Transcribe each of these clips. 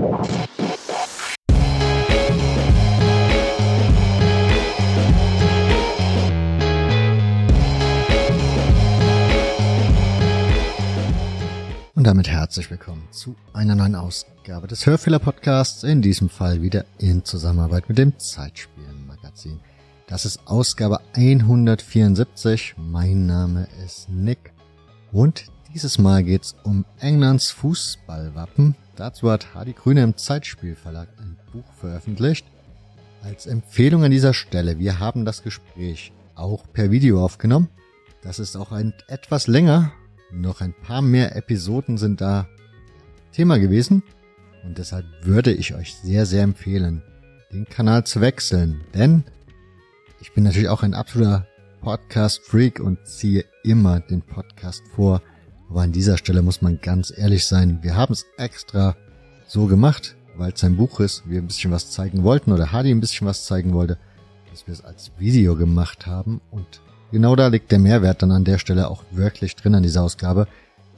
Und damit herzlich willkommen zu einer neuen Ausgabe des Hörfehler Podcasts, in diesem Fall wieder in Zusammenarbeit mit dem Zeitspielen Magazin. Das ist Ausgabe 174. Mein Name ist Nick und dieses Mal geht's um Englands Fußballwappen. Dazu hat Hardy Grüne im Zeitspielverlag ein Buch veröffentlicht. Als Empfehlung an dieser Stelle, wir haben das Gespräch auch per Video aufgenommen. Das ist auch ein etwas länger noch ein paar mehr Episoden sind da Thema gewesen. Und deshalb würde ich euch sehr, sehr empfehlen, den Kanal zu wechseln. Denn ich bin natürlich auch ein absoluter Podcast-Freak und ziehe immer den Podcast vor. Aber an dieser Stelle muss man ganz ehrlich sein. Wir haben es extra so gemacht, weil es ein Buch ist, wir ein bisschen was zeigen wollten oder Hardy ein bisschen was zeigen wollte, dass wir es als Video gemacht haben und Genau da liegt der Mehrwert dann an der Stelle auch wirklich drin an dieser Ausgabe.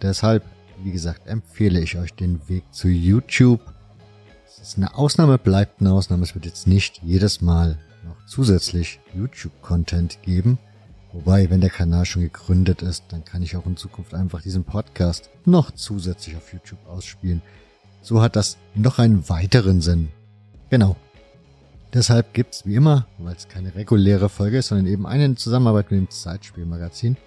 Deshalb, wie gesagt, empfehle ich euch den Weg zu YouTube. Es ist eine Ausnahme, bleibt eine Ausnahme. Es wird jetzt nicht jedes Mal noch zusätzlich YouTube-Content geben. Wobei, wenn der Kanal schon gegründet ist, dann kann ich auch in Zukunft einfach diesen Podcast noch zusätzlich auf YouTube ausspielen. So hat das noch einen weiteren Sinn. Genau. Deshalb gibt's wie immer, weil es keine reguläre Folge ist, sondern eben eine Zusammenarbeit mit dem Zeitspielmagazin,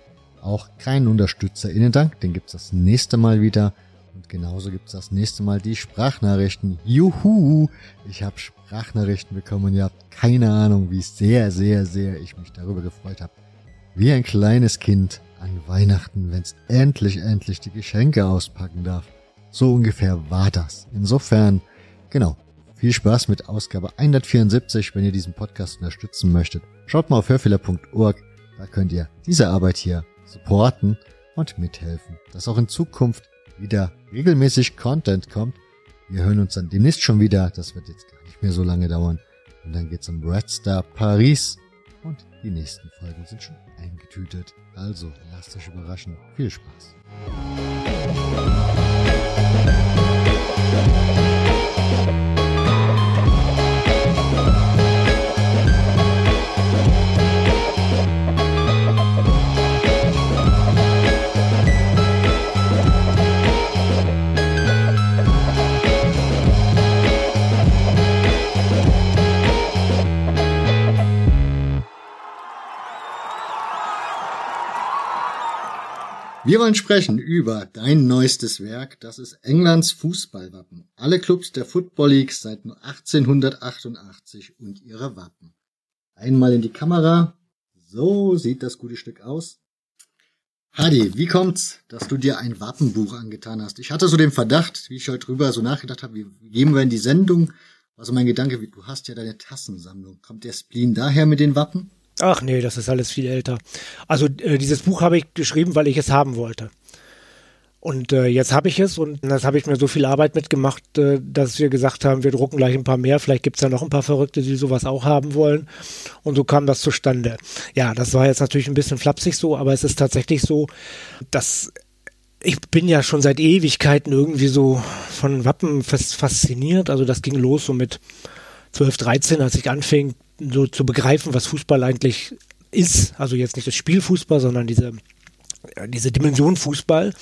auch keinen UnterstützerInnen-Dank. Den gibt's das nächste Mal wieder. Und genauso gibt's das nächste Mal die Sprachnachrichten. Juhu! Ich habe Sprachnachrichten bekommen und ihr habt keine Ahnung, wie sehr, sehr, sehr ich mich darüber gefreut habe. Wie ein kleines Kind an Weihnachten, wenn's endlich, endlich die Geschenke auspacken darf. So ungefähr war das. Insofern, genau, viel Spaß mit Ausgabe 174, wenn ihr diesen Podcast unterstützen möchtet. Schaut mal auf hörfehler.org, da könnt ihr diese Arbeit hier supporten und mithelfen, dass auch in Zukunft wieder regelmäßig Content kommt. Wir hören uns dann demnächst schon wieder, das wird jetzt gar nicht mehr so lange dauern. Und dann geht's um Red Star Paris die nächsten Folgen sind schon eingetütet. Also lasst euch überraschen. Viel Spaß. Wir wollen sprechen über dein neuestes Werk. Das ist Englands Fußballwappen. Alle Clubs der Football League seit 1888 und ihre Wappen. Einmal in die Kamera. So sieht das gute Stück aus. Hadi, wie kommt's, dass du dir ein Wappenbuch angetan hast? Ich hatte so den Verdacht, wie ich heute drüber so nachgedacht habe, wie geben wir in die Sendung? Also mein Gedanke, wie du hast ja deine Tassensammlung. Kommt der Spleen daher mit den Wappen? Ach nee, das ist alles viel älter. Also äh, dieses Buch habe ich geschrieben, weil ich es haben wollte. Und äh, jetzt habe ich es und das habe ich mir so viel Arbeit mitgemacht, äh, dass wir gesagt haben, wir drucken gleich ein paar mehr. Vielleicht gibt's ja noch ein paar Verrückte, die sowas auch haben wollen. Und so kam das zustande. Ja, das war jetzt natürlich ein bisschen flapsig so, aber es ist tatsächlich so, dass ich bin ja schon seit Ewigkeiten irgendwie so von Wappen fasziniert. Also das ging los so mit 12, 13, als ich anfing, so zu begreifen, was Fußball eigentlich ist. Also jetzt nicht das Spiel Fußball, sondern diese, diese Dimension Fußball.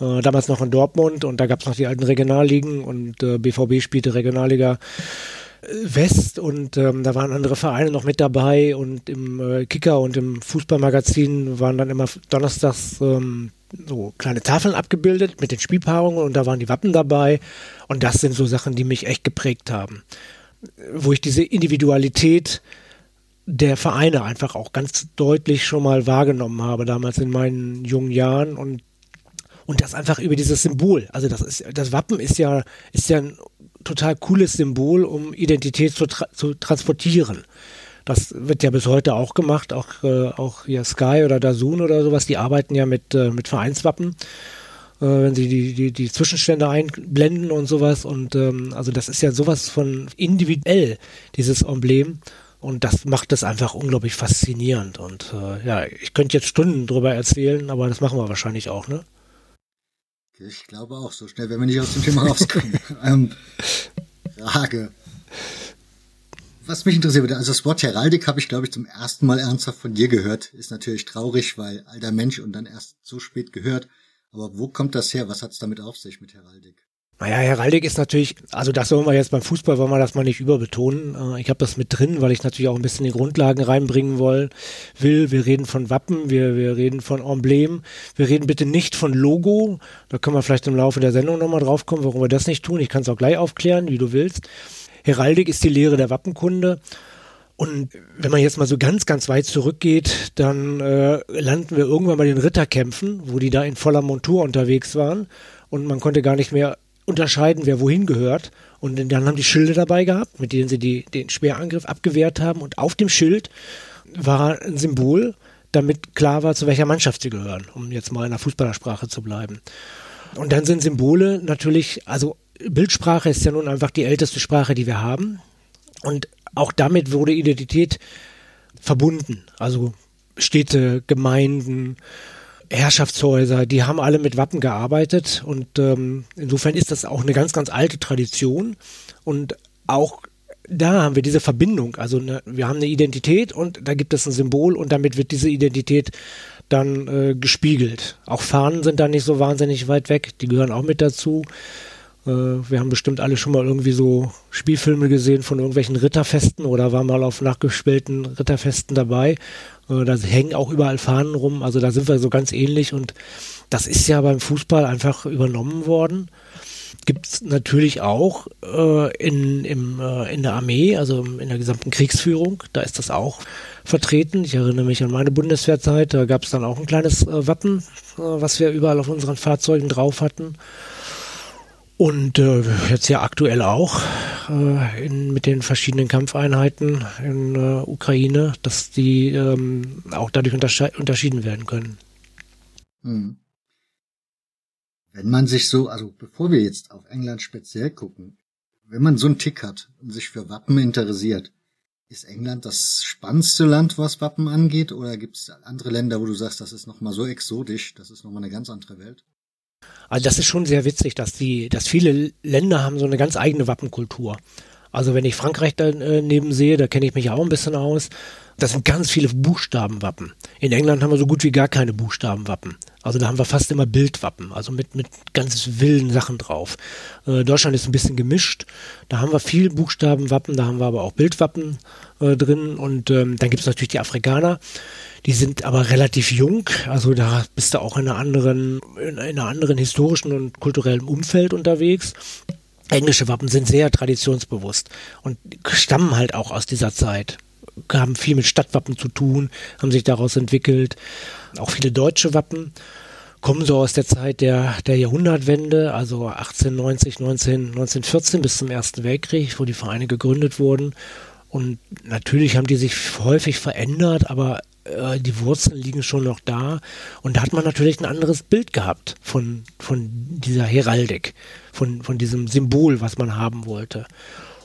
Äh, damals noch in Dortmund und da gab es noch die alten Regionalligen und äh, BVB spielte Regionalliga äh, West und ähm, da waren andere Vereine noch mit dabei und im äh, Kicker und im Fußballmagazin waren dann immer donnerstags ähm, so kleine Tafeln abgebildet mit den Spielpaarungen und da waren die Wappen dabei und das sind so Sachen, die mich echt geprägt haben wo ich diese Individualität der Vereine einfach auch ganz deutlich schon mal wahrgenommen habe, damals in meinen jungen Jahren und und das einfach über dieses Symbol. Also das ist das Wappen ist ja ist ja ein total cooles Symbol, um Identität zu, tra zu transportieren. Das wird ja bis heute auch gemacht, auch äh, auch hier Sky oder Dazun oder sowas, die arbeiten ja mit äh, mit Vereinswappen äh, wenn sie die, die, die Zwischenstände einblenden und sowas. Und ähm, also das ist ja sowas von individuell, dieses Emblem. Und das macht es einfach unglaublich faszinierend. Und äh, ja, ich könnte jetzt Stunden drüber erzählen, aber das machen wir wahrscheinlich auch, ne? Ich glaube auch, so schnell werden wir nicht aus dem Thema rauskommen. ähm, Frage. Was mich interessiert würde, also das Wort Heraldik habe ich, glaube ich, zum ersten Mal ernsthaft von dir gehört. Ist natürlich traurig, weil alter Mensch und dann erst so spät gehört. Aber wo kommt das her? Was hat es damit auf sich mit Heraldik? Naja, Heraldik ist natürlich, also das sollen wir jetzt beim Fußball, wollen wir das mal nicht überbetonen. Äh, ich habe das mit drin, weil ich natürlich auch ein bisschen die Grundlagen reinbringen will. will. Wir reden von Wappen, wir, wir reden von Emblem, wir reden bitte nicht von Logo. Da können wir vielleicht im Laufe der Sendung nochmal drauf kommen, warum wir das nicht tun. Ich kann es auch gleich aufklären, wie du willst. Heraldik ist die Lehre der Wappenkunde. Und wenn man jetzt mal so ganz, ganz weit zurückgeht, dann äh, landen wir irgendwann bei den Ritterkämpfen, wo die da in voller Montur unterwegs waren und man konnte gar nicht mehr unterscheiden, wer wohin gehört. Und dann haben die Schilde dabei gehabt, mit denen sie die, den Speerangriff abgewehrt haben. Und auf dem Schild war ein Symbol, damit klar war, zu welcher Mannschaft sie gehören, um jetzt mal in der Fußballersprache zu bleiben. Und dann sind Symbole natürlich, also Bildsprache ist ja nun einfach die älteste Sprache, die wir haben. Und auch damit wurde Identität verbunden. Also Städte, Gemeinden, Herrschaftshäuser, die haben alle mit Wappen gearbeitet und ähm, insofern ist das auch eine ganz, ganz alte Tradition und auch da haben wir diese Verbindung. Also eine, wir haben eine Identität und da gibt es ein Symbol und damit wird diese Identität dann äh, gespiegelt. Auch Fahnen sind da nicht so wahnsinnig weit weg, die gehören auch mit dazu. Äh, wir haben bestimmt alle schon mal irgendwie so Spielfilme gesehen von irgendwelchen Ritterfesten oder waren mal auf nachgespielten Ritterfesten dabei. Äh, da hängen auch überall Fahnen rum, also da sind wir so ganz ähnlich und das ist ja beim Fußball einfach übernommen worden. Gibt es natürlich auch äh, in, im, in der Armee, also in der gesamten Kriegsführung, da ist das auch vertreten. Ich erinnere mich an meine Bundeswehrzeit, da gab es dann auch ein kleines Wappen, was wir überall auf unseren Fahrzeugen drauf hatten. Und äh, jetzt ja aktuell auch äh, in, mit den verschiedenen Kampfeinheiten in äh, Ukraine, dass die ähm, auch dadurch unterschieden werden können. Hm. Wenn man sich so, also bevor wir jetzt auf England speziell gucken, wenn man so einen Tick hat und sich für Wappen interessiert, ist England das spannendste Land, was Wappen angeht, oder gibt es andere Länder, wo du sagst, das ist nochmal so exotisch, das ist nochmal eine ganz andere Welt? Also das ist schon sehr witzig, dass die, dass viele Länder haben so eine ganz eigene Wappenkultur. Also wenn ich Frankreich daneben sehe, da kenne ich mich auch ein bisschen aus. Das sind ganz viele Buchstabenwappen. In England haben wir so gut wie gar keine Buchstabenwappen. Also da haben wir fast immer Bildwappen, also mit, mit ganz wilden Sachen drauf. Äh, Deutschland ist ein bisschen gemischt. Da haben wir viel Buchstabenwappen, da haben wir aber auch Bildwappen äh, drin. Und ähm, dann gibt es natürlich die Afrikaner. Die sind aber relativ jung. Also da bist du auch in einer anderen, in einer anderen historischen und kulturellen Umfeld unterwegs. Englische Wappen sind sehr traditionsbewusst und stammen halt auch aus dieser Zeit haben viel mit Stadtwappen zu tun, haben sich daraus entwickelt. Auch viele deutsche Wappen kommen so aus der Zeit der, der Jahrhundertwende, also 1890, 19, 1914 bis zum Ersten Weltkrieg, wo die Vereine gegründet wurden. Und natürlich haben die sich häufig verändert, aber äh, die Wurzeln liegen schon noch da. Und da hat man natürlich ein anderes Bild gehabt von, von dieser Heraldik, von, von diesem Symbol, was man haben wollte.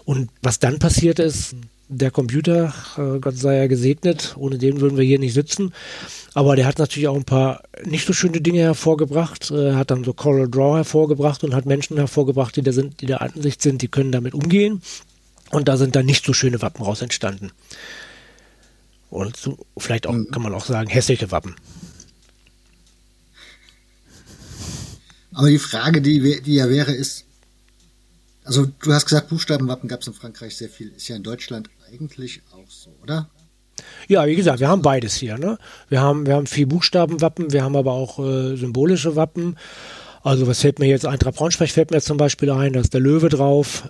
Und was dann passiert ist, der Computer, äh, Gott sei ja gesegnet, ohne den würden wir hier nicht sitzen. Aber der hat natürlich auch ein paar nicht so schöne Dinge hervorgebracht. Er äh, hat dann so Coral Draw hervorgebracht und hat Menschen hervorgebracht, die da sind, die der Ansicht sind, die können damit umgehen. Und da sind dann nicht so schöne Wappen raus entstanden. Und so, vielleicht auch, mhm. kann man auch sagen, hässliche Wappen. Aber die Frage, die, die ja wäre, ist, also du hast gesagt, Buchstabenwappen gab es in Frankreich sehr viel. Ist ja in Deutschland eigentlich auch so, oder? Ja, wie gesagt, wir haben beides hier. Ne? Wir, haben, wir haben viel Buchstabenwappen, wir haben aber auch äh, symbolische Wappen. Also was fällt mir jetzt, Eintracht Braunschweig fällt mir zum Beispiel ein, da ist der Löwe drauf.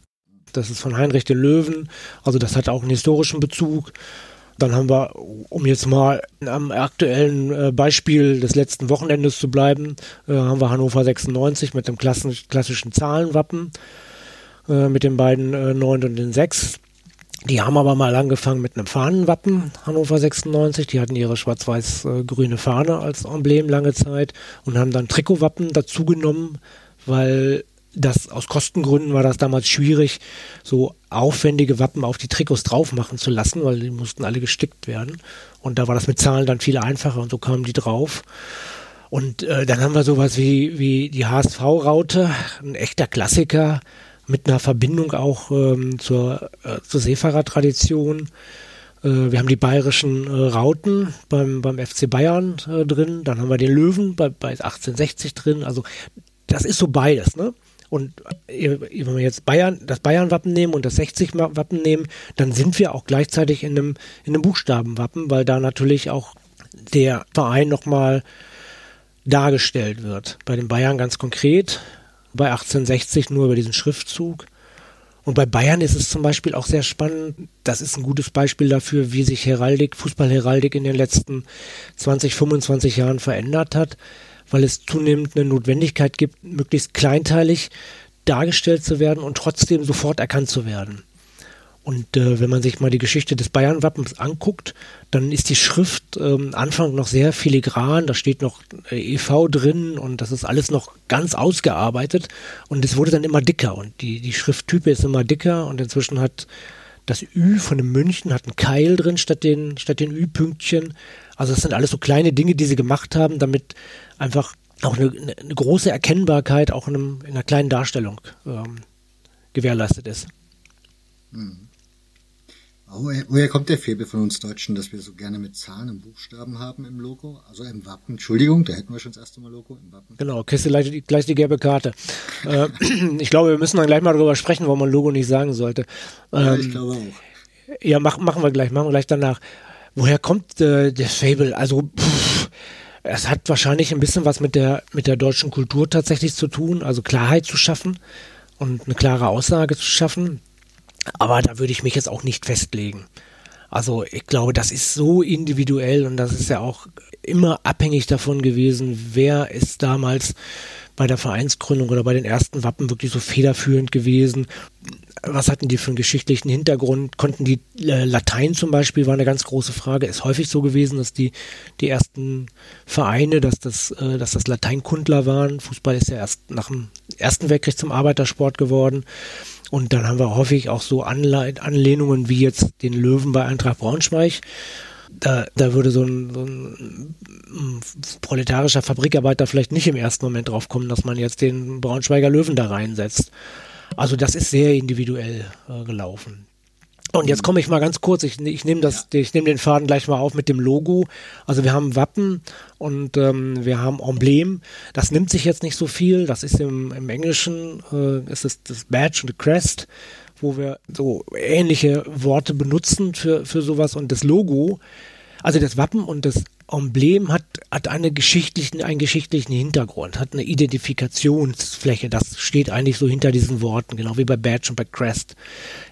Das ist von Heinrich den Löwen. Also das hat auch einen historischen Bezug. Dann haben wir, um jetzt mal am aktuellen äh, Beispiel des letzten Wochenendes zu bleiben, äh, haben wir Hannover 96 mit dem klassischen Zahlenwappen, äh, mit den beiden äh, 9 und den 6. Die haben aber mal angefangen mit einem Fahnenwappen, Hannover 96. Die hatten ihre schwarz-weiß-grüne Fahne als Emblem lange Zeit und haben dann Trikotwappen dazugenommen, weil das aus Kostengründen war das damals schwierig, so aufwendige Wappen auf die Trikots drauf machen zu lassen, weil die mussten alle gestickt werden. Und da war das mit Zahlen dann viel einfacher und so kamen die drauf. Und äh, dann haben wir sowas wie, wie die HSV-Raute, ein echter Klassiker mit einer Verbindung auch ähm, zur, äh, zur Seefahrertradition. Äh, wir haben die bayerischen äh, Rauten beim, beim FC Bayern äh, drin, dann haben wir den Löwen bei, bei 1860 drin. Also das ist so beides, ne? Und äh, wenn wir jetzt Bayern, das Bayern-Wappen nehmen und das 60-Wappen nehmen, dann sind wir auch gleichzeitig in einem, in einem Buchstabenwappen, weil da natürlich auch der Verein nochmal dargestellt wird. Bei den Bayern ganz konkret, bei 1860 nur über diesen Schriftzug. Und bei Bayern ist es zum Beispiel auch sehr spannend. Das ist ein gutes Beispiel dafür, wie sich Heraldik, Fußballheraldik in den letzten 20, 25 Jahren verändert hat, weil es zunehmend eine Notwendigkeit gibt, möglichst kleinteilig dargestellt zu werden und trotzdem sofort erkannt zu werden. Und äh, wenn man sich mal die Geschichte des Bayern-Wappens anguckt, dann ist die Schrift ähm, Anfang noch sehr filigran, da steht noch äh, EV drin und das ist alles noch ganz ausgearbeitet und es wurde dann immer dicker und die, die Schrifttype ist immer dicker und inzwischen hat das Ü von dem München hat einen Keil drin statt den, statt den Ü-Pünktchen. Also das sind alles so kleine Dinge, die sie gemacht haben, damit einfach auch eine, eine große Erkennbarkeit auch in, einem, in einer kleinen Darstellung ähm, gewährleistet ist. Mhm. Woher, woher kommt der Febel von uns Deutschen, dass wir so gerne mit Zahlen und Buchstaben haben im Logo? Also im Wappen, Entschuldigung, da hätten wir schon das erste Mal Logo im Wappen. Genau, kriegst du gleich, die, gleich die gelbe Karte. äh, ich glaube, wir müssen dann gleich mal darüber sprechen, warum man Logo nicht sagen sollte. Ähm, ja, ich glaube auch. Ja, mach, machen wir gleich, machen wir gleich danach. Woher kommt äh, der Fable? Also, pff, es hat wahrscheinlich ein bisschen was mit der, mit der deutschen Kultur tatsächlich zu tun, also Klarheit zu schaffen und eine klare Aussage zu schaffen aber da würde ich mich jetzt auch nicht festlegen. Also ich glaube, das ist so individuell und das ist ja auch immer abhängig davon gewesen, wer ist damals bei der Vereinsgründung oder bei den ersten Wappen wirklich so federführend gewesen. Was hatten die für einen geschichtlichen Hintergrund? Konnten die äh, Latein zum Beispiel, war eine ganz große Frage. Ist häufig so gewesen, dass die, die ersten Vereine, dass das, äh, dass das Lateinkundler waren. Fußball ist ja erst nach dem Ersten Weltkrieg zum Arbeitersport geworden. Und dann haben wir häufig auch so Anle Anlehnungen wie jetzt den Löwen bei Eintracht Braunschweig. Da, da würde so ein, so ein, proletarischer Fabrikarbeiter vielleicht nicht im ersten Moment drauf kommen, dass man jetzt den Braunschweiger Löwen da reinsetzt. Also das ist sehr individuell äh, gelaufen. Und jetzt komme ich mal ganz kurz, ich, ich nehme das, ich nehme den Faden gleich mal auf mit dem Logo. Also wir haben Wappen und ähm, wir haben Emblem. Das nimmt sich jetzt nicht so viel. Das ist im, im Englischen äh, ist es das Badge und the Crest, wo wir so ähnliche Worte benutzen für, für sowas. Und das Logo, also das Wappen und das Emblem hat, hat eine geschichtlichen, einen geschichtlichen Hintergrund, hat eine Identifikationsfläche. Das steht eigentlich so hinter diesen Worten, genau wie bei Badge und bei Crest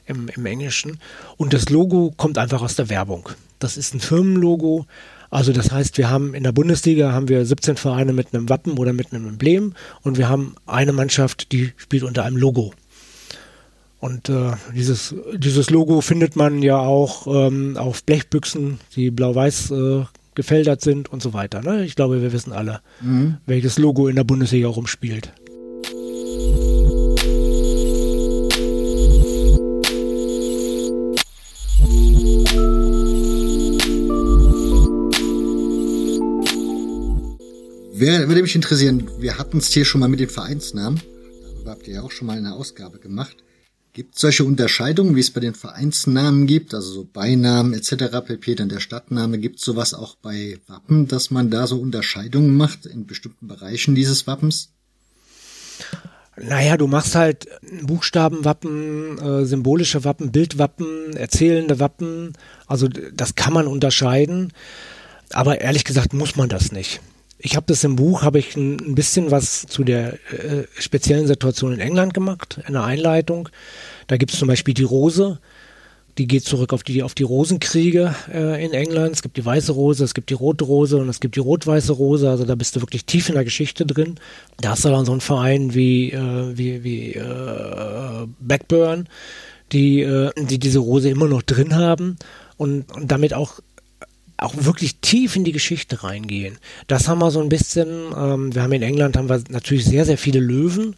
im, im Englischen. Und das Logo kommt einfach aus der Werbung. Das ist ein Firmenlogo. Also das heißt, wir haben in der Bundesliga haben wir 17 Vereine mit einem Wappen oder mit einem Emblem und wir haben eine Mannschaft, die spielt unter einem Logo. Und äh, dieses, dieses Logo findet man ja auch ähm, auf Blechbüchsen, die blau-weiß äh, gefältert sind und so weiter. Ne? Ich glaube, wir wissen alle, mhm. welches Logo in der Bundesliga rumspielt. Wer, würde mich interessieren, wir hatten es hier schon mal mit den Vereinsnamen. Darüber habt ihr ja auch schon mal eine Ausgabe gemacht. Gibt es solche Unterscheidungen, wie es bei den Vereinsnamen gibt, also so Beinamen etc. pp, dann der Stadtname, gibt es sowas auch bei Wappen, dass man da so Unterscheidungen macht in bestimmten Bereichen dieses Wappens? Naja, du machst halt Buchstabenwappen, äh, symbolische Wappen, Bildwappen, erzählende Wappen. Also das kann man unterscheiden. Aber ehrlich gesagt muss man das nicht. Ich habe das im Buch, habe ich ein, bisschen was zu der äh, speziellen Situation in England gemacht, in der Einleitung. Da gibt es zum Beispiel die Rose, die geht zurück auf die, auf die Rosenkriege äh, in England. Es gibt die weiße Rose, es gibt die rote Rose und es gibt die rot-weiße Rose. Also da bist du wirklich tief in der Geschichte drin. Da hast du dann so einen Verein wie, äh, wie, wie äh, Blackburn, die, äh, die diese Rose immer noch drin haben und, und damit auch auch wirklich tief in die Geschichte reingehen. Das haben wir so ein bisschen, ähm, wir haben in England haben wir natürlich sehr, sehr viele Löwen.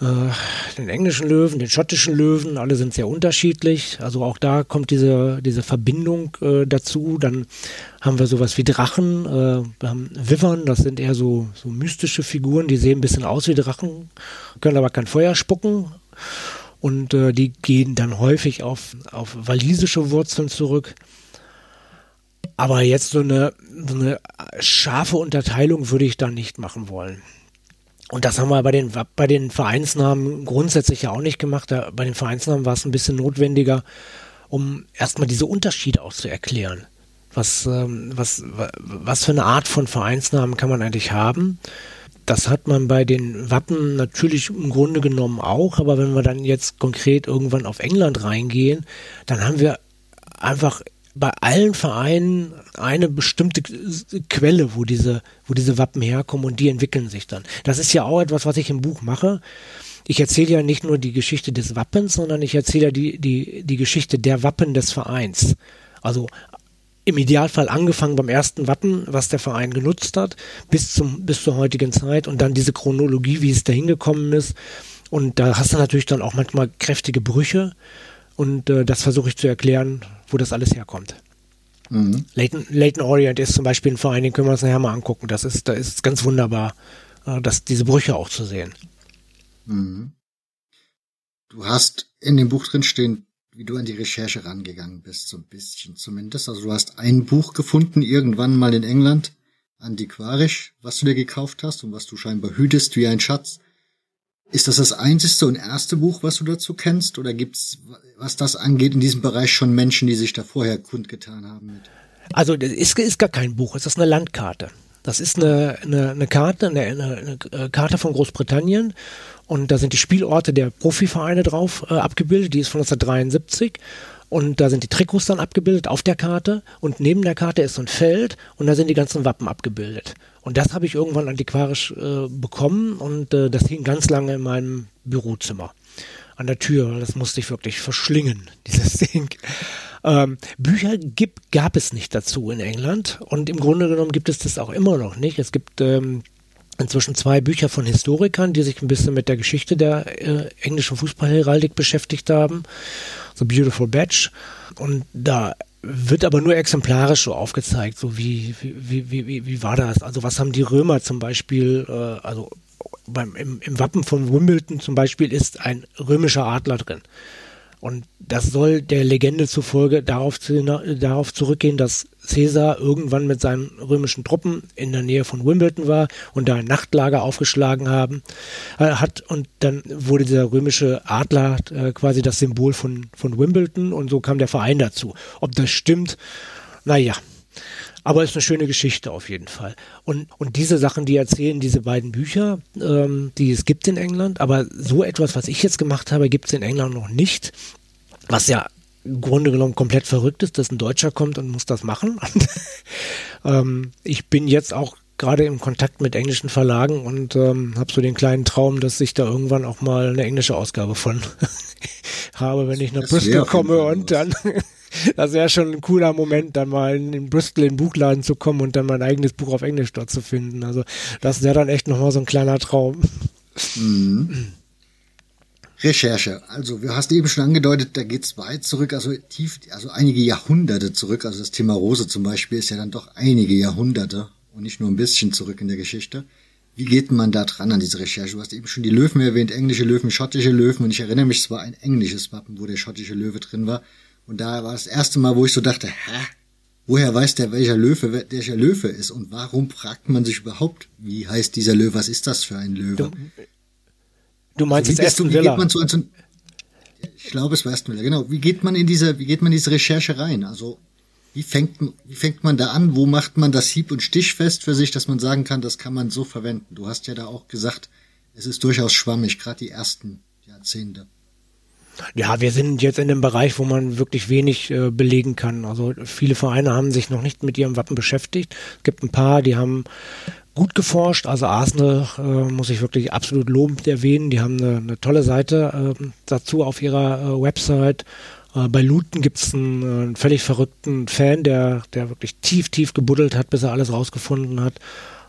äh, den englischen Löwen, den schottischen Löwen, alle sind sehr unterschiedlich. Also auch da kommt diese, diese Verbindung äh, dazu. Dann haben wir sowas wie Drachen, äh, wir haben Wivern, das sind eher so, so mystische Figuren, die sehen ein bisschen aus wie Drachen, können aber kein Feuer spucken. Und äh, die gehen dann häufig auf, auf walisische Wurzeln zurück. Aber jetzt so eine, so eine scharfe Unterteilung würde ich da nicht machen wollen. Und das haben wir bei den, bei den Vereinsnamen grundsätzlich ja auch nicht gemacht. Da, bei den Vereinsnamen war es ein bisschen notwendiger, um erstmal diese Unterschiede auch zu erklären. Was, ähm, was, was für eine Art von Vereinsnamen kann man eigentlich haben? Das hat man bei den Wappen natürlich im Grunde genommen auch, aber wenn wir dann jetzt konkret irgendwann auf England reingehen, dann haben wir einfach bei allen Vereinen eine bestimmte Quelle, wo diese, wo diese Wappen herkommen und die entwickeln sich dann. Das ist ja auch etwas, was ich im Buch mache. Ich erzähle ja nicht nur die Geschichte des Wappens, sondern ich erzähle ja die, die, die Geschichte der Wappen des Vereins. Also im Idealfall angefangen beim ersten Wappen, was der Verein genutzt hat, bis zum, bis zur heutigen Zeit und dann diese Chronologie, wie es dahin gekommen ist. Und da hast du natürlich dann auch manchmal kräftige Brüche. Und äh, das versuche ich zu erklären, wo das alles herkommt. Mhm. Leighton, Leighton Orient ist zum Beispiel ein Verein, den können wir uns nachher mal angucken. Das ist, da ist ganz wunderbar, äh, dass diese Brüche auch zu sehen. Mhm. Du hast in dem Buch drin stehen, wie du an die Recherche rangegangen bist, so ein bisschen zumindest. Also du hast ein Buch gefunden, irgendwann mal in England, antiquarisch, was du dir gekauft hast und was du scheinbar hütest wie ein Schatz. Ist das das einzige und erste Buch, was du dazu kennst? Oder gibt's, was das angeht, in diesem Bereich schon Menschen, die sich da vorher kundgetan haben? Mit? Also das ist, ist gar kein Buch, es ist eine Landkarte. Das ist eine, eine, eine Karte, eine, eine, eine Karte von Großbritannien und da sind die Spielorte der Profivereine drauf äh, abgebildet. Die ist von 1973 und da sind die Trikots dann abgebildet auf der Karte und neben der Karte ist so ein Feld und da sind die ganzen Wappen abgebildet. Und das habe ich irgendwann antiquarisch äh, bekommen und äh, das hing ganz lange in meinem Bürozimmer an der Tür. Das musste ich wirklich verschlingen, dieses Ding. Ähm, Bücher gibt, gab es nicht dazu in England und im Grunde genommen gibt es das auch immer noch nicht. Es gibt ähm, inzwischen zwei Bücher von Historikern, die sich ein bisschen mit der Geschichte der äh, englischen Fußballheraldik beschäftigt haben. The Beautiful Badge. Und da wird aber nur exemplarisch so aufgezeigt, so wie, wie, wie, wie, wie war das? Also was haben die Römer zum Beispiel, äh, also beim, im, im Wappen von Wimbledon zum Beispiel ist ein römischer Adler drin. Und das soll der Legende zufolge darauf, darauf zurückgehen, dass Caesar irgendwann mit seinen römischen Truppen in der Nähe von Wimbledon war und da ein Nachtlager aufgeschlagen haben, äh, hat und dann wurde dieser römische Adler äh, quasi das Symbol von, von Wimbledon und so kam der Verein dazu. Ob das stimmt, naja. Aber es ist eine schöne Geschichte auf jeden Fall. Und, und diese Sachen, die erzählen diese beiden Bücher, ähm, die es gibt in England, aber so etwas, was ich jetzt gemacht habe, gibt es in England noch nicht. Was ja im Grunde genommen komplett verrückt ist, dass ein Deutscher kommt und muss das machen. Und, ähm, ich bin jetzt auch gerade im Kontakt mit englischen Verlagen und ähm, habe so den kleinen Traum, dass ich da irgendwann auch mal eine englische Ausgabe von habe, wenn ich nach Bristol komme und dann das wäre schon ein cooler Moment, dann mal in, in Bristol in den Buchladen zu kommen und dann mein eigenes Buch auf Englisch dort zu finden. Also das wäre dann echt nochmal so ein kleiner Traum. Mhm. Recherche. Also, du hast eben schon angedeutet, da geht's weit zurück, also tief, also einige Jahrhunderte zurück. Also das Thema Rose zum Beispiel ist ja dann doch einige Jahrhunderte und nicht nur ein bisschen zurück in der Geschichte. Wie geht man da dran an diese Recherche? Du hast eben schon die Löwen erwähnt, englische Löwen, schottische Löwen und ich erinnere mich, es war ein englisches Wappen, wo der schottische Löwe drin war. Und da war das erste Mal, wo ich so dachte, hä? Woher weiß der, welcher Löwe, welcher Löwe ist? Und warum fragt man sich überhaupt, wie heißt dieser Löwe? Was ist das für ein Löwe? Du meinst also, wie, Villa? Wie geht man zu, zu, ich glaube, es war Aston Villa, genau. Wie geht man in diese, wie geht man in diese Recherche rein? Also, wie fängt, wie fängt man da an? Wo macht man das Hieb- und Stich fest für sich, dass man sagen kann, das kann man so verwenden? Du hast ja da auch gesagt, es ist durchaus schwammig, gerade die ersten Jahrzehnte. Ja, wir sind jetzt in dem Bereich, wo man wirklich wenig äh, belegen kann. Also viele Vereine haben sich noch nicht mit ihrem Wappen beschäftigt. Es gibt ein paar, die haben gut geforscht. Also Arsenal äh, muss ich wirklich absolut lobend erwähnen. Die haben eine, eine tolle Seite äh, dazu auf ihrer äh, Website. Äh, bei Luton gibt es einen, äh, einen, völlig verrückten Fan, der, der wirklich tief, tief gebuddelt hat, bis er alles rausgefunden hat.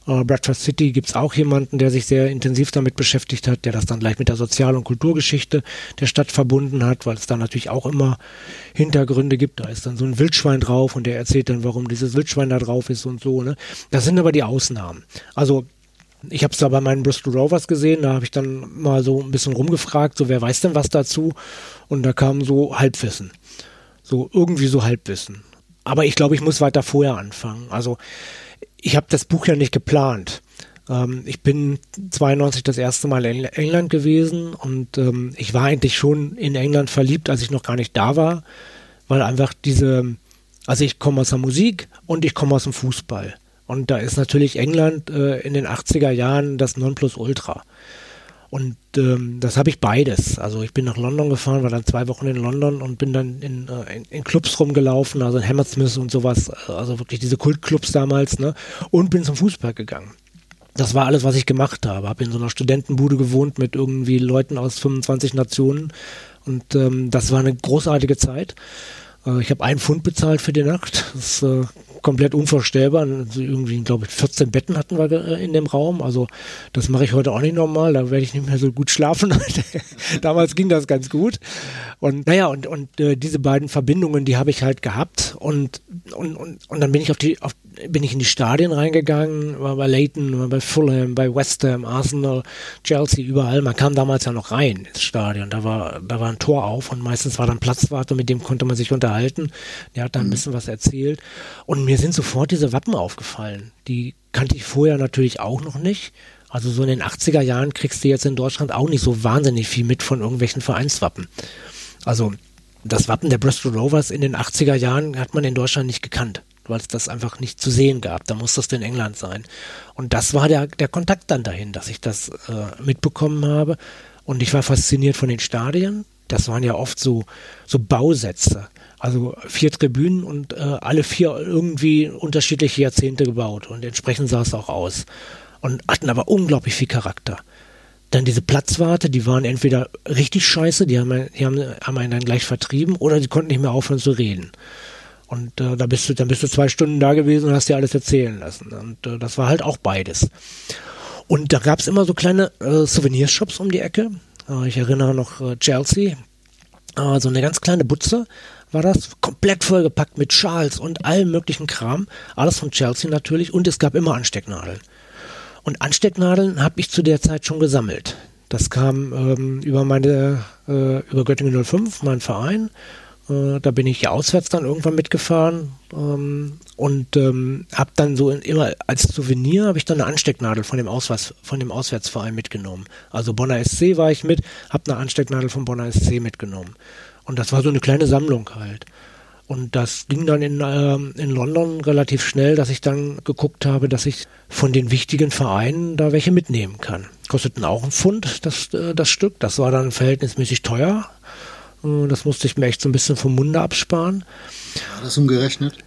Äh, Bradford City gibt's auch jemanden, der sich sehr intensiv damit beschäftigt hat, der das dann gleich mit der Sozial- und Kulturgeschichte der Stadt verbunden hat, weil es da natürlich auch immer Hintergründe gibt. Da ist dann so ein Wildschwein drauf und der erzählt dann, warum dieses Wildschwein da drauf ist und so. Ne? Das sind aber die Ausnahmen. Also ich habe es da bei meinen Bristol Rovers gesehen, da habe ich dann mal so ein bisschen rumgefragt, so wer weiß denn was dazu? Und da kam so Halbwissen. So irgendwie so Halbwissen. Aber ich glaube, ich muss weiter vorher anfangen. Also ich habe das Buch ja nicht geplant. Ähm, ich bin 92 das erste Mal in England gewesen und ähm, ich war eigentlich schon in England verliebt, als ich noch gar nicht da war, weil einfach diese, also ich komme aus der Musik und ich komme aus dem Fußball. Und da ist natürlich England äh, in den 80er Jahren das Nonplusultra. Und ähm, das habe ich beides. Also ich bin nach London gefahren, war dann zwei Wochen in London und bin dann in, äh, in, in Clubs rumgelaufen, also in Hammersmith und sowas, also wirklich diese Kultclubs damals, ne? Und bin zum Fußball gegangen. Das war alles, was ich gemacht habe. Habe in so einer Studentenbude gewohnt mit irgendwie Leuten aus 25 Nationen. Und ähm, das war eine großartige Zeit. Äh, ich habe einen Pfund bezahlt für die Nacht. Das äh, komplett unvorstellbar. Also irgendwie, glaube ich, 14 Betten hatten wir äh, in dem Raum. Also das mache ich heute auch nicht normal. Da werde ich nicht mehr so gut schlafen. Damals ging das ganz gut. Und naja, und, und äh, diese beiden Verbindungen, die habe ich halt gehabt. Und, und, und, und dann bin ich auf die, auf, bin ich in die Stadien reingegangen, war bei Leighton, war bei Fulham, bei West Ham, Arsenal, Chelsea, überall. Man kam damals ja noch rein ins Stadion. Da war, da war ein Tor auf und meistens war dann Platzwart und mit dem konnte man sich unterhalten. Der hat da ein mhm. bisschen was erzählt. Und mir sind sofort diese Wappen aufgefallen. Die kannte ich vorher natürlich auch noch nicht. Also so in den 80er Jahren kriegst du jetzt in Deutschland auch nicht so wahnsinnig viel mit von irgendwelchen Vereinswappen. Also das Wappen der Bristol Rovers in den 80er Jahren hat man in Deutschland nicht gekannt weil es das einfach nicht zu sehen gab. Da muss das in England sein. Und das war der, der Kontakt dann dahin, dass ich das äh, mitbekommen habe. Und ich war fasziniert von den Stadien. Das waren ja oft so, so Bausätze. Also vier Tribünen und äh, alle vier irgendwie unterschiedliche Jahrzehnte gebaut. Und entsprechend sah es auch aus. Und hatten aber unglaublich viel Charakter. Dann diese Platzwarte, die waren entweder richtig scheiße, die haben, die haben, haben einen dann gleich vertrieben, oder die konnten nicht mehr aufhören zu reden. Und äh, da bist du, dann bist du zwei Stunden da gewesen und hast dir alles erzählen lassen. Und äh, das war halt auch beides. Und da gab's immer so kleine äh, Souvenirshops um die Ecke. Äh, ich erinnere noch äh, Chelsea. Äh, so eine ganz kleine Butze war das, komplett vollgepackt mit Schals und allem möglichen Kram. Alles von Chelsea natürlich. Und es gab immer Anstecknadeln. Und Anstecknadeln habe ich zu der Zeit schon gesammelt. Das kam ähm, über meine, äh, über Göttingen 05, mein Verein. Äh, da bin ich ja auswärts dann irgendwann mitgefahren ähm, und ähm, habe dann so in, immer als Souvenir habe ich dann eine Anstecknadel von dem Auswärts von dem Auswärtsverein mitgenommen. Also Bonner SC war ich mit, habe eine Anstecknadel von Bonner SC mitgenommen und das war so eine kleine Sammlung halt. Und das ging dann in, äh, in London relativ schnell, dass ich dann geguckt habe, dass ich von den wichtigen Vereinen da welche mitnehmen kann. Kosteten auch ein Pfund, das, äh, das Stück. Das war dann verhältnismäßig teuer. Äh, das musste ich mir echt so ein bisschen vom Munde absparen. War das umgerechnet?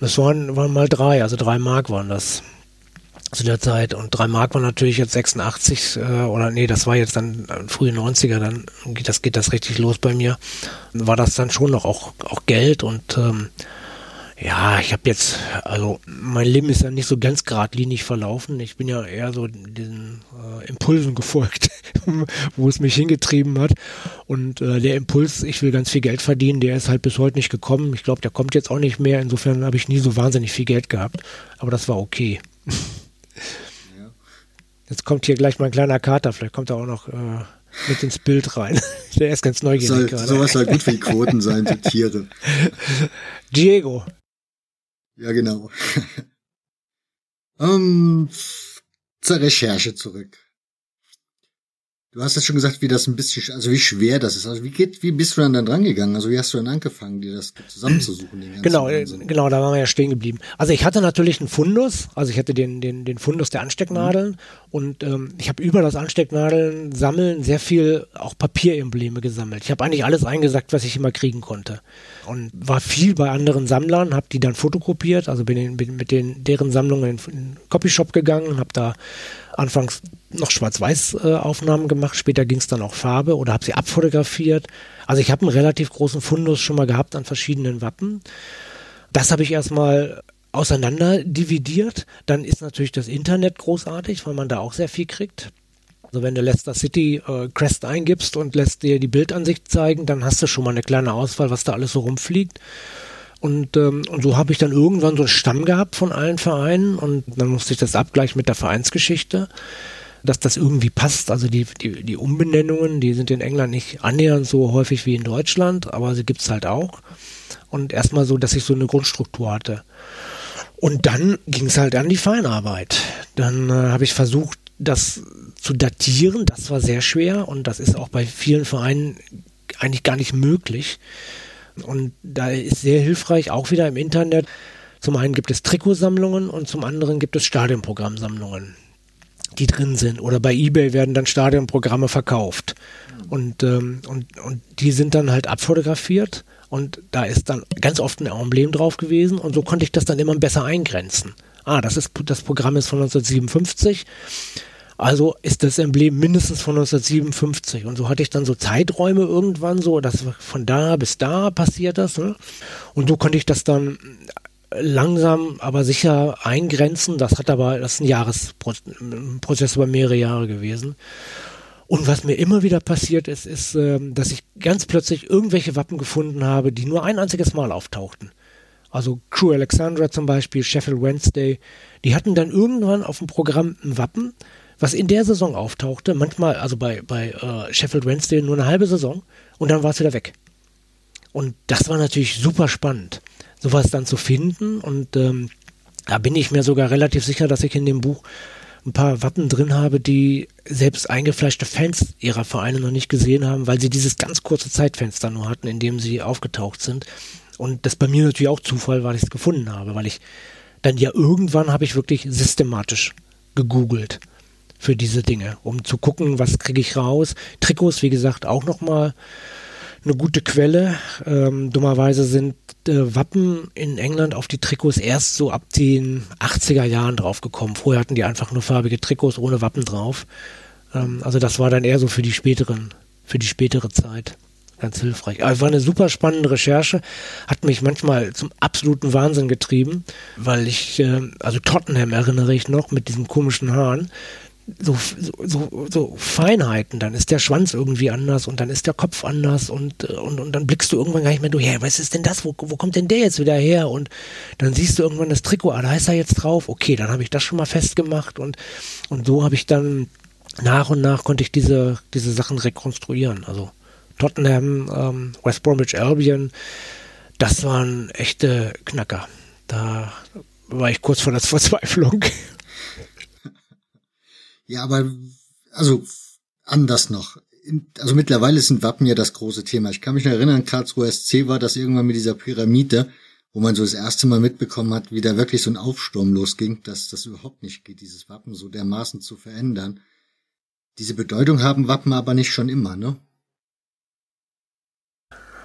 Das waren, waren mal drei, also drei Mark waren das zu der Zeit. Und drei Mark waren natürlich jetzt 86, äh, oder nee, das war jetzt dann äh, frühe 90er, dann geht das, geht das richtig los bei mir. War das dann schon noch auch, auch Geld und ähm, ja, ich habe jetzt, also mein Leben ist ja nicht so ganz geradlinig verlaufen. Ich bin ja eher so diesen äh, Impulsen gefolgt, wo es mich hingetrieben hat. Und äh, der Impuls, ich will ganz viel Geld verdienen, der ist halt bis heute nicht gekommen. Ich glaube, der kommt jetzt auch nicht mehr. Insofern habe ich nie so wahnsinnig viel Geld gehabt. Aber das war okay. Ja. Jetzt kommt hier gleich mein kleiner Kater, vielleicht kommt er auch noch äh, mit ins Bild rein. Der ist ganz neugierig soll, gerade. Sowas soll gut für die Quoten sein, die Tiere. Diego, ja, genau. um, ähm, zur Recherche zurück. Du hast jetzt schon gesagt, wie das ein bisschen, also wie schwer das ist. Also wie geht, wie bist du dann, dann dran gegangen? Also wie hast du dann angefangen, dir das zusammenzusuchen? Den genau, äh, genau, da waren wir ja stehen geblieben. Also ich hatte natürlich einen Fundus, also ich hatte den, den, den Fundus der Anstecknadeln mhm. und ähm, ich habe über das Anstecknadeln sammeln sehr viel auch Papierembleme gesammelt. Ich habe eigentlich alles eingesackt, was ich immer kriegen konnte und war viel bei anderen Sammlern, habe die dann fotokopiert, also bin, in, bin mit den deren Sammlungen in, in den Copyshop gegangen, habe da anfangs noch Schwarz-Weiß-Aufnahmen gemacht, später ging es dann auch Farbe oder habe sie abfotografiert. Also ich habe einen relativ großen Fundus schon mal gehabt an verschiedenen Wappen. Das habe ich erstmal auseinander dividiert. Dann ist natürlich das Internet großartig, weil man da auch sehr viel kriegt. Also wenn du Leicester City äh, Crest eingibst und lässt dir die Bildansicht zeigen, dann hast du schon mal eine kleine Auswahl, was da alles so rumfliegt. Und, ähm, und so habe ich dann irgendwann so einen Stamm gehabt von allen Vereinen und dann musste ich das abgleichen mit der Vereinsgeschichte, dass das irgendwie passt. Also die, die, die Umbenennungen, die sind in England nicht annähernd so häufig wie in Deutschland, aber sie gibt's halt auch. Und erstmal so, dass ich so eine Grundstruktur hatte. Und dann ging es halt an die Feinarbeit. Dann äh, habe ich versucht, das zu datieren. Das war sehr schwer und das ist auch bei vielen Vereinen eigentlich gar nicht möglich. Und da ist sehr hilfreich, auch wieder im Internet. Zum einen gibt es Trikotsammlungen und zum anderen gibt es Stadionprogrammsammlungen, die drin sind. Oder bei eBay werden dann Stadionprogramme verkauft. Und, ähm, und, und die sind dann halt abfotografiert und da ist dann ganz oft ein Emblem drauf gewesen und so konnte ich das dann immer besser eingrenzen. Ah, das ist das Programm ist von 1957. Also ist das Emblem mindestens von 1957. Und so hatte ich dann so Zeiträume irgendwann so, dass von da bis da passiert das. Ne? Und so konnte ich das dann langsam, aber sicher eingrenzen. Das hat aber, das ist ein Jahresprozess über mehrere Jahre gewesen. Und was mir immer wieder passiert ist, ist, ähm, dass ich ganz plötzlich irgendwelche Wappen gefunden habe, die nur ein einziges Mal auftauchten. Also Crew Alexandra zum Beispiel, Sheffield Wednesday, die hatten dann irgendwann auf dem Programm ein Wappen, was in der Saison auftauchte. Manchmal, also bei, bei äh, Sheffield Wednesday nur eine halbe Saison und dann war es wieder weg. Und das war natürlich super spannend, sowas dann zu finden. Und ähm, da bin ich mir sogar relativ sicher, dass ich in dem Buch ein paar Wappen drin habe, die selbst eingefleischte Fans ihrer Vereine noch nicht gesehen haben, weil sie dieses ganz kurze Zeitfenster nur hatten, in dem sie aufgetaucht sind. Und das bei mir natürlich auch Zufall, weil ich es gefunden habe, weil ich dann ja irgendwann habe ich wirklich systematisch gegoogelt für diese Dinge, um zu gucken, was kriege ich raus. Trikots, wie gesagt, auch nochmal eine gute Quelle. Ähm, dummerweise sind äh, Wappen in England auf die Trikots erst so ab den 80er Jahren draufgekommen. Vorher hatten die einfach nur farbige Trikots ohne Wappen drauf. Ähm, also das war dann eher so für die späteren, für die spätere Zeit ganz hilfreich. Aber es war eine super spannende Recherche, hat mich manchmal zum absoluten Wahnsinn getrieben, weil ich, äh, also Tottenham erinnere ich noch mit diesen komischen Haaren so, so, so Feinheiten, dann ist der Schwanz irgendwie anders und dann ist der Kopf anders und, und, und dann blickst du irgendwann gar nicht mehr durch, hey, was ist denn das, wo, wo kommt denn der jetzt wieder her? Und dann siehst du irgendwann das Trikot, ah, da ist er jetzt drauf, okay, dann habe ich das schon mal festgemacht und, und so habe ich dann nach und nach konnte ich diese, diese Sachen rekonstruieren. Also Tottenham, ähm, West Bromwich Albion, das waren echte Knacker. Da war ich kurz vor der Verzweiflung. Ja, aber also anders noch. Also mittlerweile sind Wappen ja das große Thema. Ich kann mich noch erinnern, Karlsruhe SC war das irgendwann mit dieser Pyramide, wo man so das erste Mal mitbekommen hat, wie da wirklich so ein Aufsturm losging, dass das überhaupt nicht geht, dieses Wappen so dermaßen zu verändern. Diese Bedeutung haben Wappen aber nicht schon immer, ne?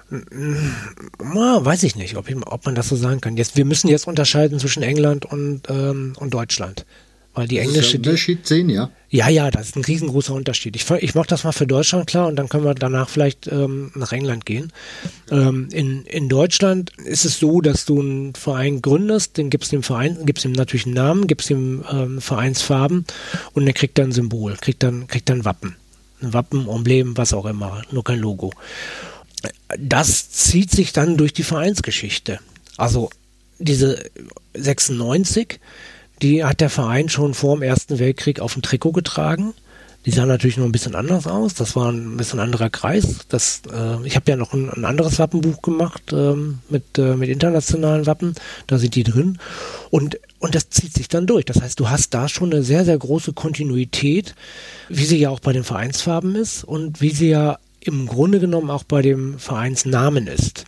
Weiß ich nicht, ob, ich, ob, man das so sagen kann. Jetzt, wir müssen jetzt unterscheiden zwischen England und, ähm, und Deutschland. Weil die englische. Unterschied sehen, ja. Ja, ja, das ist ein riesengroßer Unterschied. Ich, ich mache das mal für Deutschland klar und dann können wir danach vielleicht ähm, nach England gehen. Ähm, in, in Deutschland ist es so, dass du einen Verein gründest, den gibst dem Verein, gibst ihm natürlich einen Namen, gibst ihm ähm, Vereinsfarben und der kriegt dann ein Symbol, kriegt dann, kriegt dann Wappen. Ein Wappen, Emblem, was auch immer, nur kein Logo. Das zieht sich dann durch die Vereinsgeschichte. Also diese 96 die hat der Verein schon vor dem Ersten Weltkrieg auf dem Trikot getragen. Die sah natürlich noch ein bisschen anders aus. Das war ein bisschen anderer Kreis. Das, äh, ich habe ja noch ein, ein, anderes Wappenbuch gemacht ähm, mit, äh, mit internationalen Wappen. Da sind die drin. Und, und das zieht sich dann durch. Das heißt, du hast da schon eine sehr, sehr große Kontinuität, wie sie ja auch bei den Vereinsfarben ist und wie sie ja im Grunde genommen auch bei dem Vereinsnamen ist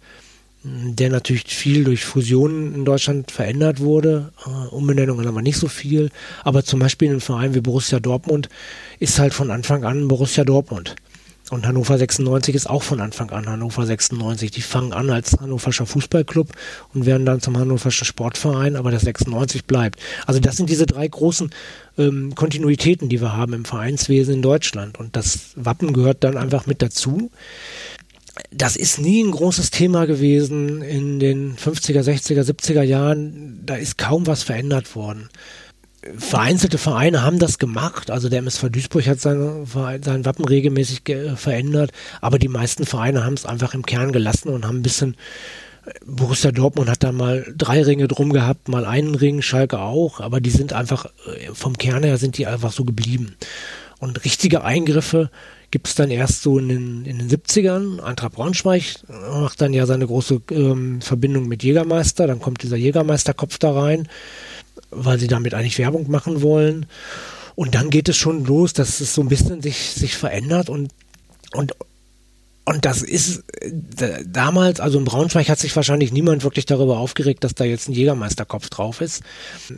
der natürlich viel durch Fusionen in Deutschland verändert wurde. Äh, Umbenennungen aber nicht so viel. Aber zum Beispiel ein Verein wie Borussia Dortmund ist halt von Anfang an Borussia Dortmund. Und Hannover 96 ist auch von Anfang an Hannover 96. Die fangen an als Hannoverscher Fußballclub und werden dann zum Hannoverschen Sportverein, aber der 96 bleibt. Also das sind diese drei großen ähm, Kontinuitäten, die wir haben im Vereinswesen in Deutschland. Und das Wappen gehört dann einfach mit dazu. Das ist nie ein großes Thema gewesen in den 50er, 60er, 70er Jahren. Da ist kaum was verändert worden. Vereinzelte Vereine haben das gemacht. Also der MSV Duisburg hat seine, sein Wappen regelmäßig verändert. Aber die meisten Vereine haben es einfach im Kern gelassen und haben ein bisschen Borussia Dortmund hat da mal drei Ringe drum gehabt, mal einen Ring, Schalke auch, aber die sind einfach, äh, vom Kern her sind die einfach so geblieben. Und richtige Eingriffe gibt es dann erst so in den, in den 70ern. Eintracht Braunschweig macht dann ja seine große ähm, Verbindung mit Jägermeister, dann kommt dieser Jägermeisterkopf da rein, weil sie damit eigentlich Werbung machen wollen. Und dann geht es schon los, dass es so ein bisschen sich, sich verändert und, und und das ist äh, damals, also in Braunschweig hat sich wahrscheinlich niemand wirklich darüber aufgeregt, dass da jetzt ein Jägermeisterkopf drauf ist.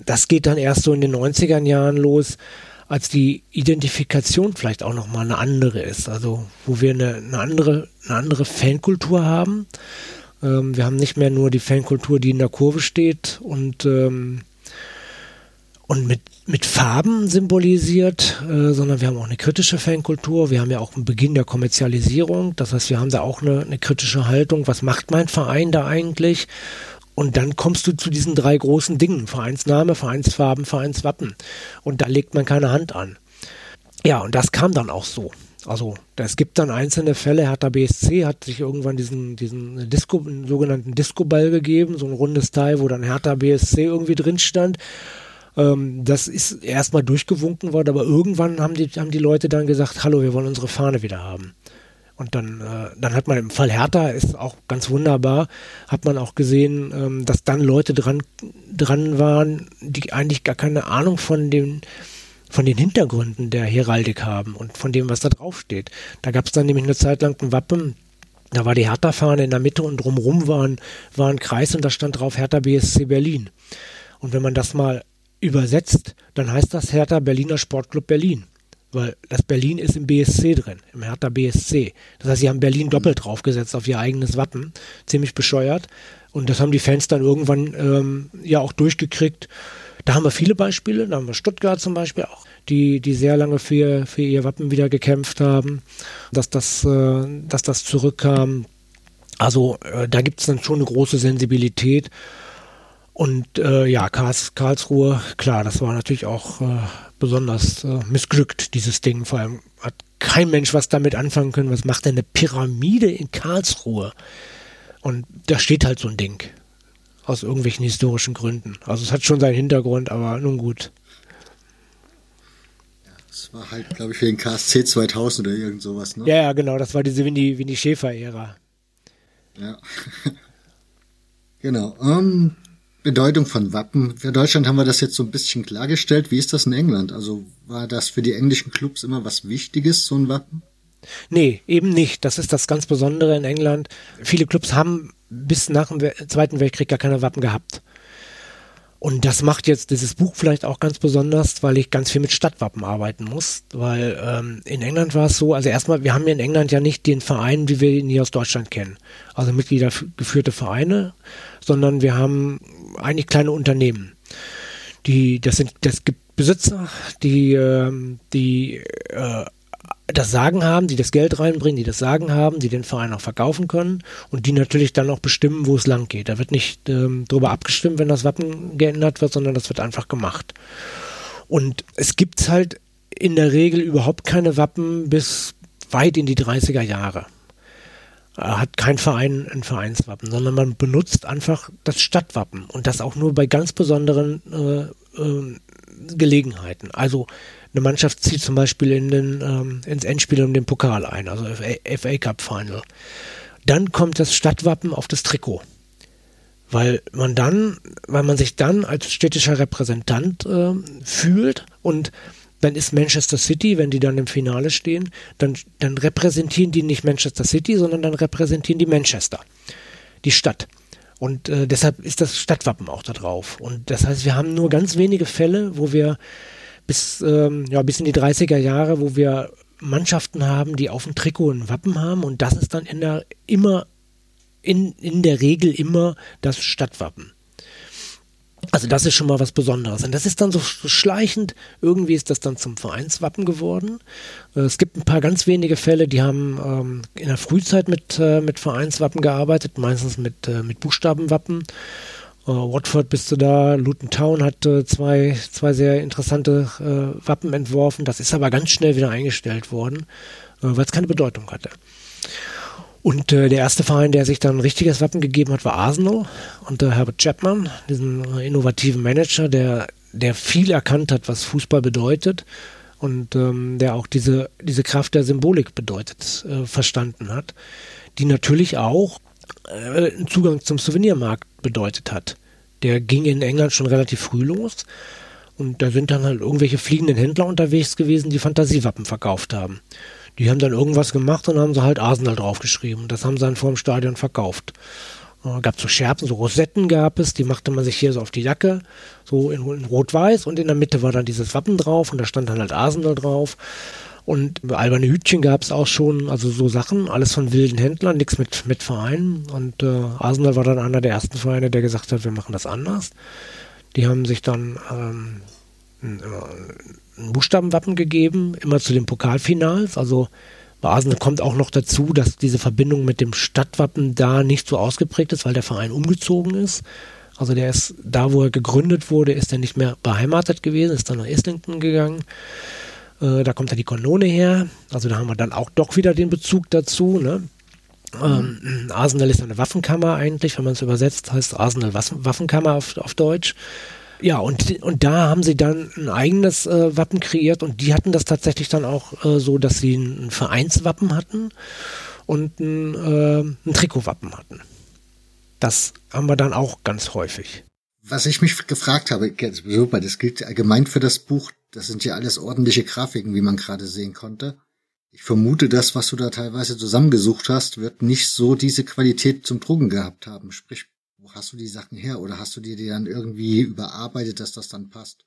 Das geht dann erst so in den 90er Jahren los, als die Identifikation vielleicht auch nochmal eine andere ist. Also wo wir eine, eine, andere, eine andere Fankultur haben. Ähm, wir haben nicht mehr nur die Fankultur, die in der Kurve steht und, ähm, und mit mit Farben symbolisiert, äh, sondern wir haben auch eine kritische Fankultur. Wir haben ja auch einen Beginn der Kommerzialisierung. Das heißt, wir haben da auch eine, eine kritische Haltung. Was macht mein Verein da eigentlich? Und dann kommst du zu diesen drei großen Dingen. Vereinsname, Vereinsfarben, Vereinswappen. Und da legt man keine Hand an. Ja, und das kam dann auch so. Also es gibt dann einzelne Fälle, Hertha BSC hat sich irgendwann diesen, diesen Disco, sogenannten Disco-Ball gegeben, so ein rundes Teil, wo dann Hertha BSC irgendwie drin stand. Ähm, das ist erstmal durchgewunken worden, aber irgendwann haben die, haben die Leute dann gesagt, hallo, wir wollen unsere Fahne wieder haben. Und dann, äh, dann hat man im Fall Hertha, ist auch ganz wunderbar, hat man auch gesehen, ähm, dass dann Leute dran, dran waren, die eigentlich gar keine Ahnung von den, von den Hintergründen der Heraldik haben und von dem, was da draufsteht. Da gab es dann nämlich eine Zeit lang ein Wappen, da war die Hertha-Fahne in der Mitte und drumherum war ein, war ein Kreis und da stand drauf Hertha BSC Berlin. Und wenn man das mal übersetzt, dann heißt das Hertha Berliner Sportclub Berlin. Weil das Berlin ist im BSC drin, im Hertha BSC. Das heißt, sie haben Berlin doppelt draufgesetzt auf ihr eigenes Wappen. Ziemlich bescheuert. Und das haben die Fans dann irgendwann ähm, ja auch durchgekriegt. Da haben wir viele Beispiele. Da haben wir Stuttgart zum Beispiel auch, die, die sehr lange für, für ihr Wappen wieder gekämpft haben, dass das, äh, dass das zurückkam. Also äh, da gibt es dann schon eine große Sensibilität. Und äh, ja, Karls, Karlsruhe, klar, das war natürlich auch äh, besonders äh, missglückt, dieses Ding. Vor allem hat kein Mensch was damit anfangen können. Was macht denn eine Pyramide in Karlsruhe? Und da steht halt so ein Ding. Aus irgendwelchen historischen Gründen. Also es hat schon seinen Hintergrund, aber nun gut. Das war halt, glaube ich, für den KSC 2000 oder irgend sowas, ne? Ja, ja, genau. Das war diese Winnie, Winnie Schäfer-Ära. Ja. genau. Um, Bedeutung von Wappen. Für Deutschland haben wir das jetzt so ein bisschen klargestellt. Wie ist das in England? Also war das für die englischen Clubs immer was Wichtiges, so ein Wappen? Nee, eben nicht. Das ist das ganz Besondere in England. Viele Clubs haben bis nach dem Zweiten Weltkrieg gar keine Wappen gehabt. Und das macht jetzt dieses Buch vielleicht auch ganz besonders, weil ich ganz viel mit Stadtwappen arbeiten muss. Weil ähm, in England war es so, also erstmal, wir haben hier in England ja nicht den Verein, wie wir ihn hier aus Deutschland kennen. Also Mitgliedergeführte Vereine, sondern wir haben eigentlich kleine Unternehmen. Die, das sind, das gibt Besitzer, die, äh, die äh, das Sagen haben, die das Geld reinbringen, die das Sagen haben, die den Verein auch verkaufen können und die natürlich dann auch bestimmen, wo es lang geht. Da wird nicht ähm, darüber abgestimmt, wenn das Wappen geändert wird, sondern das wird einfach gemacht. Und es gibt halt in der Regel überhaupt keine Wappen bis weit in die 30er Jahre. Hat kein Verein ein Vereinswappen, sondern man benutzt einfach das Stadtwappen und das auch nur bei ganz besonderen äh, äh, Gelegenheiten. Also eine Mannschaft zieht zum Beispiel in den, ähm, ins Endspiel um den Pokal ein, also FA, FA Cup Final. Dann kommt das Stadtwappen auf das Trikot. Weil man dann, weil man sich dann als städtischer Repräsentant äh, fühlt und dann ist Manchester City, wenn die dann im Finale stehen, dann, dann repräsentieren die nicht Manchester City, sondern dann repräsentieren die Manchester, die Stadt. Und äh, deshalb ist das Stadtwappen auch da drauf. Und das heißt, wir haben nur ganz wenige Fälle, wo wir bis, ähm, ja, bis in die 30er Jahre, wo wir Mannschaften haben, die auf dem Trikot ein Wappen haben und das ist dann in der, immer, in, in der Regel immer das Stadtwappen. Also das ist schon mal was Besonderes. Und das ist dann so schleichend, irgendwie ist das dann zum Vereinswappen geworden. Äh, es gibt ein paar ganz wenige Fälle, die haben ähm, in der Frühzeit mit, äh, mit Vereinswappen gearbeitet, meistens mit, äh, mit Buchstabenwappen. Äh, Watford bist du da, Luton Town hat äh, zwei, zwei sehr interessante äh, Wappen entworfen. Das ist aber ganz schnell wieder eingestellt worden, weil es keine Bedeutung hatte. Und äh, der erste Verein, der sich dann ein richtiges Wappen gegeben hat, war Arsenal unter Herbert Chapman, diesen innovativen Manager, der, der viel erkannt hat, was Fußball bedeutet und ähm, der auch diese, diese Kraft der Symbolik bedeutet, äh, verstanden hat, die natürlich auch äh, einen Zugang zum Souvenirmarkt bedeutet hat. Der ging in England schon relativ früh los und da sind dann halt irgendwelche fliegenden Händler unterwegs gewesen, die Fantasiewappen verkauft haben. Die haben dann irgendwas gemacht und haben sie halt Arsenal draufgeschrieben. Das haben sie dann vor dem Stadion verkauft. Äh, gab so Scherben, so Rosetten gab es, die machte man sich hier so auf die Jacke, so in, in Rot-Weiß und in der Mitte war dann dieses Wappen drauf und da stand dann halt Arsenal drauf. Und alberne Hütchen gab es auch schon, also so Sachen, alles von wilden Händlern, nichts mit, mit Vereinen. Und äh, Arsenal war dann einer der ersten Vereine, der gesagt hat, wir machen das anders. Die haben sich dann ähm, ein Buchstabenwappen gegeben, immer zu den Pokalfinals. Also bei Arsenal kommt auch noch dazu, dass diese Verbindung mit dem Stadtwappen da nicht so ausgeprägt ist, weil der Verein umgezogen ist. Also der ist da, wo er gegründet wurde, ist er nicht mehr beheimatet gewesen, ist dann nach Islington gegangen. Äh, da kommt dann die Kanone her. Also da haben wir dann auch doch wieder den Bezug dazu. Ne? Ähm, Arsenal ist eine Waffenkammer eigentlich, wenn man es übersetzt, heißt Arsenal Waffenkammer auf, auf Deutsch. Ja, und, und da haben sie dann ein eigenes äh, Wappen kreiert und die hatten das tatsächlich dann auch äh, so, dass sie ein Vereinswappen hatten und ein, äh, ein Trikotwappen hatten. Das haben wir dann auch ganz häufig. Was ich mich gefragt habe, super, das gilt allgemein für das Buch, das sind ja alles ordentliche Grafiken, wie man gerade sehen konnte. Ich vermute, das, was du da teilweise zusammengesucht hast, wird nicht so diese Qualität zum Drucken gehabt haben. Sprich, hast du die Sachen her oder hast du dir die dann irgendwie überarbeitet, dass das dann passt?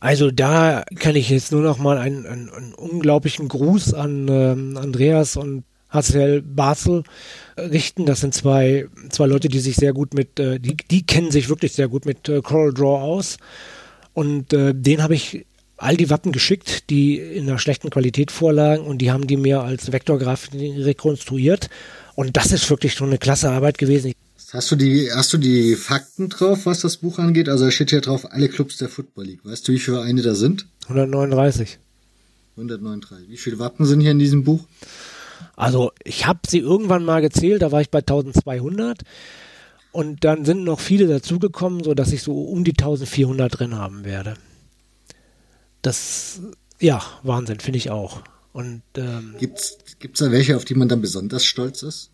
Also da kann ich jetzt nur noch mal einen, einen, einen unglaublichen Gruß an ähm, Andreas und Hazel Basel richten. Das sind zwei, zwei Leute, die sich sehr gut mit, äh, die, die kennen sich wirklich sehr gut mit äh, Coral Draw aus. Und äh, den habe ich all die Wappen geschickt, die in einer schlechten Qualität vorlagen und die haben die mir als Vektorgrafik rekonstruiert. Und das ist wirklich schon eine klasse Arbeit gewesen. Hast du die, hast du die Fakten drauf, was das Buch angeht? Also da steht hier drauf, alle Clubs der Football League. Weißt du, wie viele Vereine da sind? 139. 139. Wie viele Wappen sind hier in diesem Buch? Also ich habe sie irgendwann mal gezählt, da war ich bei 1200. Und dann sind noch viele dazugekommen, so dass ich so um die 1400 drin haben werde. Das, ja, Wahnsinn, finde ich auch. Und ähm, gibt's gibt's da welche, auf die man dann besonders stolz ist?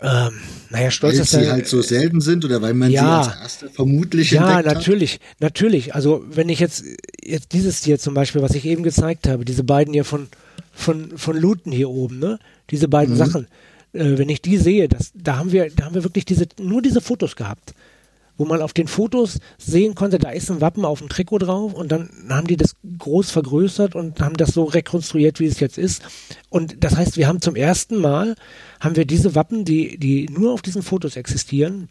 Ähm, naja, stolz weil sie der, halt so selten sind oder weil man ja, sie als erste vermutlich ja, natürlich, hat? natürlich. Also wenn ich jetzt jetzt dieses hier zum Beispiel, was ich eben gezeigt habe, diese beiden hier von von von Luton hier oben, ne, diese beiden mhm. Sachen, äh, wenn ich die sehe, das, da haben wir, da haben wir wirklich diese nur diese Fotos gehabt wo man auf den Fotos sehen konnte, da ist ein Wappen auf dem Trikot drauf und dann haben die das groß vergrößert und haben das so rekonstruiert, wie es jetzt ist. Und das heißt, wir haben zum ersten Mal, haben wir diese Wappen, die, die nur auf diesen Fotos existieren,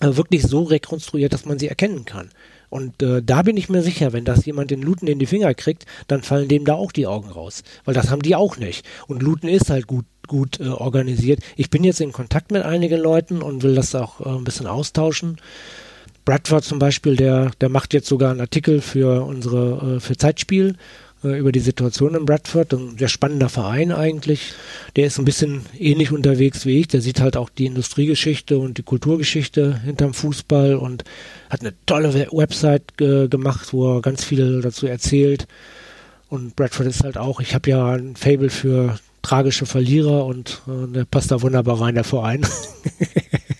äh, wirklich so rekonstruiert, dass man sie erkennen kann. Und äh, da bin ich mir sicher, wenn das jemand den Luten in die Finger kriegt, dann fallen dem da auch die Augen raus. Weil das haben die auch nicht. Und Luten ist halt gut, gut äh, organisiert. Ich bin jetzt in Kontakt mit einigen Leuten und will das auch äh, ein bisschen austauschen. Bradford zum Beispiel, der, der macht jetzt sogar einen Artikel für unsere, äh, für Zeitspiel über die Situation in Bradford. Ein sehr spannender Verein eigentlich. Der ist ein bisschen ähnlich unterwegs wie ich. Der sieht halt auch die Industriegeschichte und die Kulturgeschichte hinterm Fußball und hat eine tolle Website ge gemacht, wo er ganz viel dazu erzählt. Und Bradford ist halt auch, ich habe ja ein Fable für tragische Verlierer und äh, der passt da wunderbar rein, der Verein.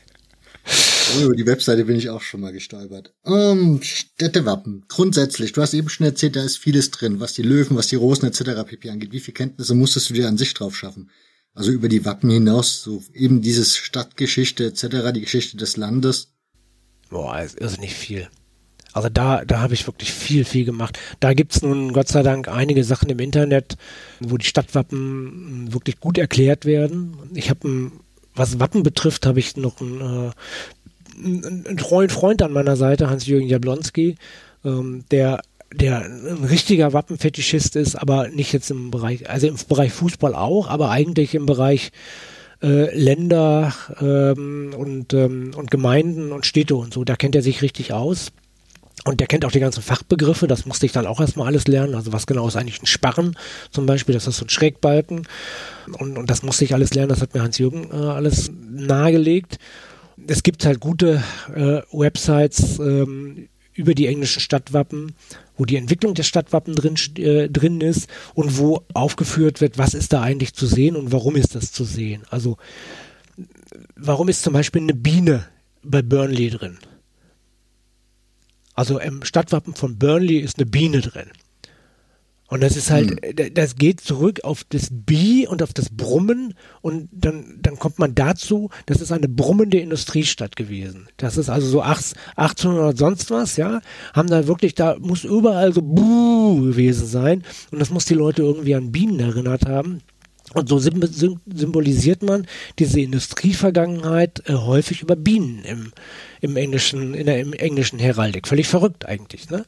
Oh, über die Webseite bin ich auch schon mal gestolpert. Um, ähm, Städtewappen. Grundsätzlich, du hast eben schon erzählt, da ist vieles drin, was die Löwen, was die Rosen etc. pp. angeht. Wie viele Kenntnisse musstest du dir an sich drauf schaffen? Also über die Wappen hinaus, so eben dieses Stadtgeschichte etc., die Geschichte des Landes. Boah, es ist nicht viel. Also da, da habe ich wirklich viel, viel gemacht. Da gibt's nun Gott sei Dank einige Sachen im Internet, wo die Stadtwappen wirklich gut erklärt werden. Ich habe, was Wappen betrifft, habe ich noch ein äh, einen, einen treuen Freund an meiner Seite, Hans-Jürgen Jablonski, ähm, der der ein richtiger Wappenfetischist ist, aber nicht jetzt im Bereich, also im Bereich Fußball auch, aber eigentlich im Bereich äh, Länder ähm, und, ähm, und Gemeinden und Städte und so. Da kennt er sich richtig aus. Und der kennt auch die ganzen Fachbegriffe, das musste ich dann auch erstmal alles lernen. Also was genau ist eigentlich ein Sparren zum Beispiel, das ist so ein Schrägbalken. Und, und das musste ich alles lernen, das hat mir Hans-Jürgen äh, alles nahegelegt. Es gibt halt gute äh, Websites ähm, über die englischen Stadtwappen, wo die Entwicklung der Stadtwappen drin, äh, drin ist und wo aufgeführt wird, was ist da eigentlich zu sehen und warum ist das zu sehen. Also warum ist zum Beispiel eine Biene bei Burnley drin? Also im Stadtwappen von Burnley ist eine Biene drin. Und das ist halt, hm. das geht zurück auf das Bi und auf das Brummen und dann, dann kommt man dazu, das ist eine brummende Industriestadt gewesen. Das ist also so 1800 sonst was, ja, haben da wirklich, da muss überall so Buh gewesen sein und das muss die Leute irgendwie an Bienen erinnert haben. Und so symbolisiert man diese Industrievergangenheit äh, häufig über Bienen im, im englischen, in der im englischen Heraldik. Völlig verrückt eigentlich, ne?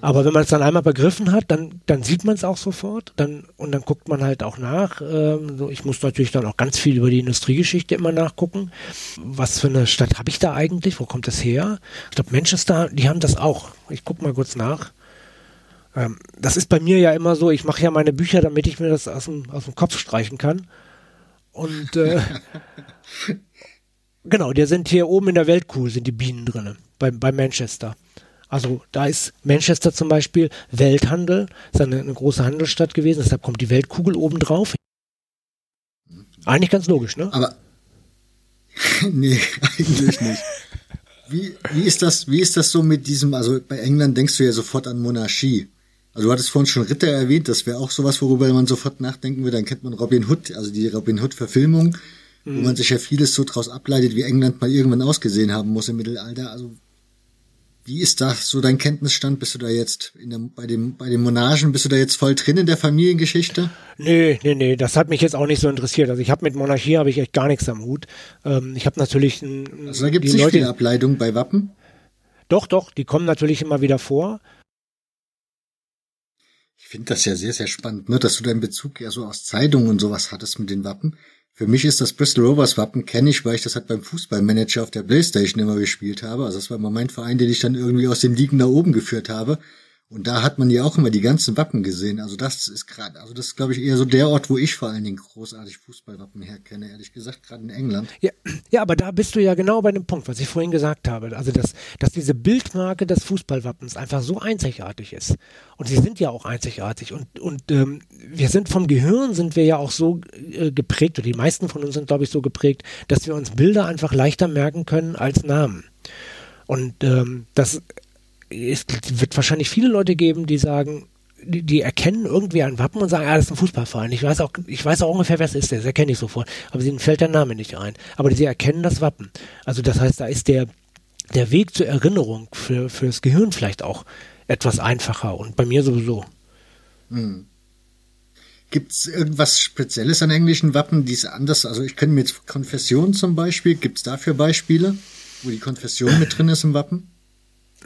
Aber wenn man es dann einmal begriffen hat, dann, dann sieht man es auch sofort. Dann, und dann guckt man halt auch nach. Ähm, so, ich muss natürlich dann auch ganz viel über die Industriegeschichte immer nachgucken. Was für eine Stadt habe ich da eigentlich? Wo kommt das her? Ich glaube, Manchester, die haben das auch. Ich gucke mal kurz nach. Ähm, das ist bei mir ja immer so, ich mache ja meine Bücher, damit ich mir das aus dem, aus dem Kopf streichen kann. Und äh, genau, die sind hier oben in der Weltkuh, sind die Bienen drin, bei, bei Manchester. Also da ist Manchester zum Beispiel Welthandel, ist eine, eine große Handelsstadt gewesen, deshalb kommt die Weltkugel oben drauf. Eigentlich ganz logisch, ne? Aber nee, eigentlich nicht. Wie, wie, ist das, wie ist das so mit diesem, also bei England denkst du ja sofort an Monarchie. Also du hattest vorhin schon Ritter erwähnt, das wäre auch sowas, worüber man sofort nachdenken würde. Dann kennt man Robin Hood, also die Robin Hood-Verfilmung, mhm. wo man sich ja vieles so draus ableitet, wie England mal irgendwann ausgesehen haben muss im Mittelalter. Also wie ist das so dein Kenntnisstand? Bist du da jetzt der, bei dem bei den Monarchen bist du da jetzt voll drin in der Familiengeschichte? Nee, nee, nee, das hat mich jetzt auch nicht so interessiert. Also ich habe mit Monarchie habe ich echt gar nichts am Hut. Ähm, ich habe natürlich ein, Also da gibt es nicht Leute, viele Ableitungen bei Wappen? Doch, doch, die kommen natürlich immer wieder vor. Ich finde das ja sehr, sehr spannend, ne, dass du deinen Bezug ja so aus Zeitungen und sowas hattest mit den Wappen. Für mich ist das Bristol Rovers Wappen, kenne ich, weil ich das halt beim Fußballmanager auf der Playstation immer gespielt habe. Also das war immer mein Verein, den ich dann irgendwie aus den Ligen nach oben geführt habe. Und da hat man ja auch immer die ganzen Wappen gesehen. Also das ist gerade, also das ist, glaube ich, eher so der Ort, wo ich vor allen Dingen großartig Fußballwappen herkenne, ehrlich gesagt, gerade in England. Ja, ja, aber da bist du ja genau bei dem Punkt, was ich vorhin gesagt habe. Also, dass, dass diese Bildmarke des Fußballwappens einfach so einzigartig ist. Und sie sind ja auch einzigartig. Und, und ähm, wir sind vom Gehirn, sind wir ja auch so äh, geprägt, oder die meisten von uns sind, glaube ich, so geprägt, dass wir uns Bilder einfach leichter merken können als Namen. Und ähm, das es wird wahrscheinlich viele Leute geben, die sagen, die, die, erkennen irgendwie ein Wappen und sagen, ah, das ist ein Fußballverein. Ich weiß auch, ich weiß auch ungefähr, wer es ist, das erkenne ich sofort. Aber ihnen fällt der Name nicht ein. Aber sie erkennen das Wappen. Also das heißt, da ist der, der Weg zur Erinnerung für, für das Gehirn vielleicht auch etwas einfacher und bei mir sowieso. Hm. Gibt es irgendwas Spezielles an englischen Wappen, die es anders, also ich kenne mir jetzt Konfession zum Beispiel, gibt es dafür Beispiele, wo die Konfession mit drin ist im Wappen?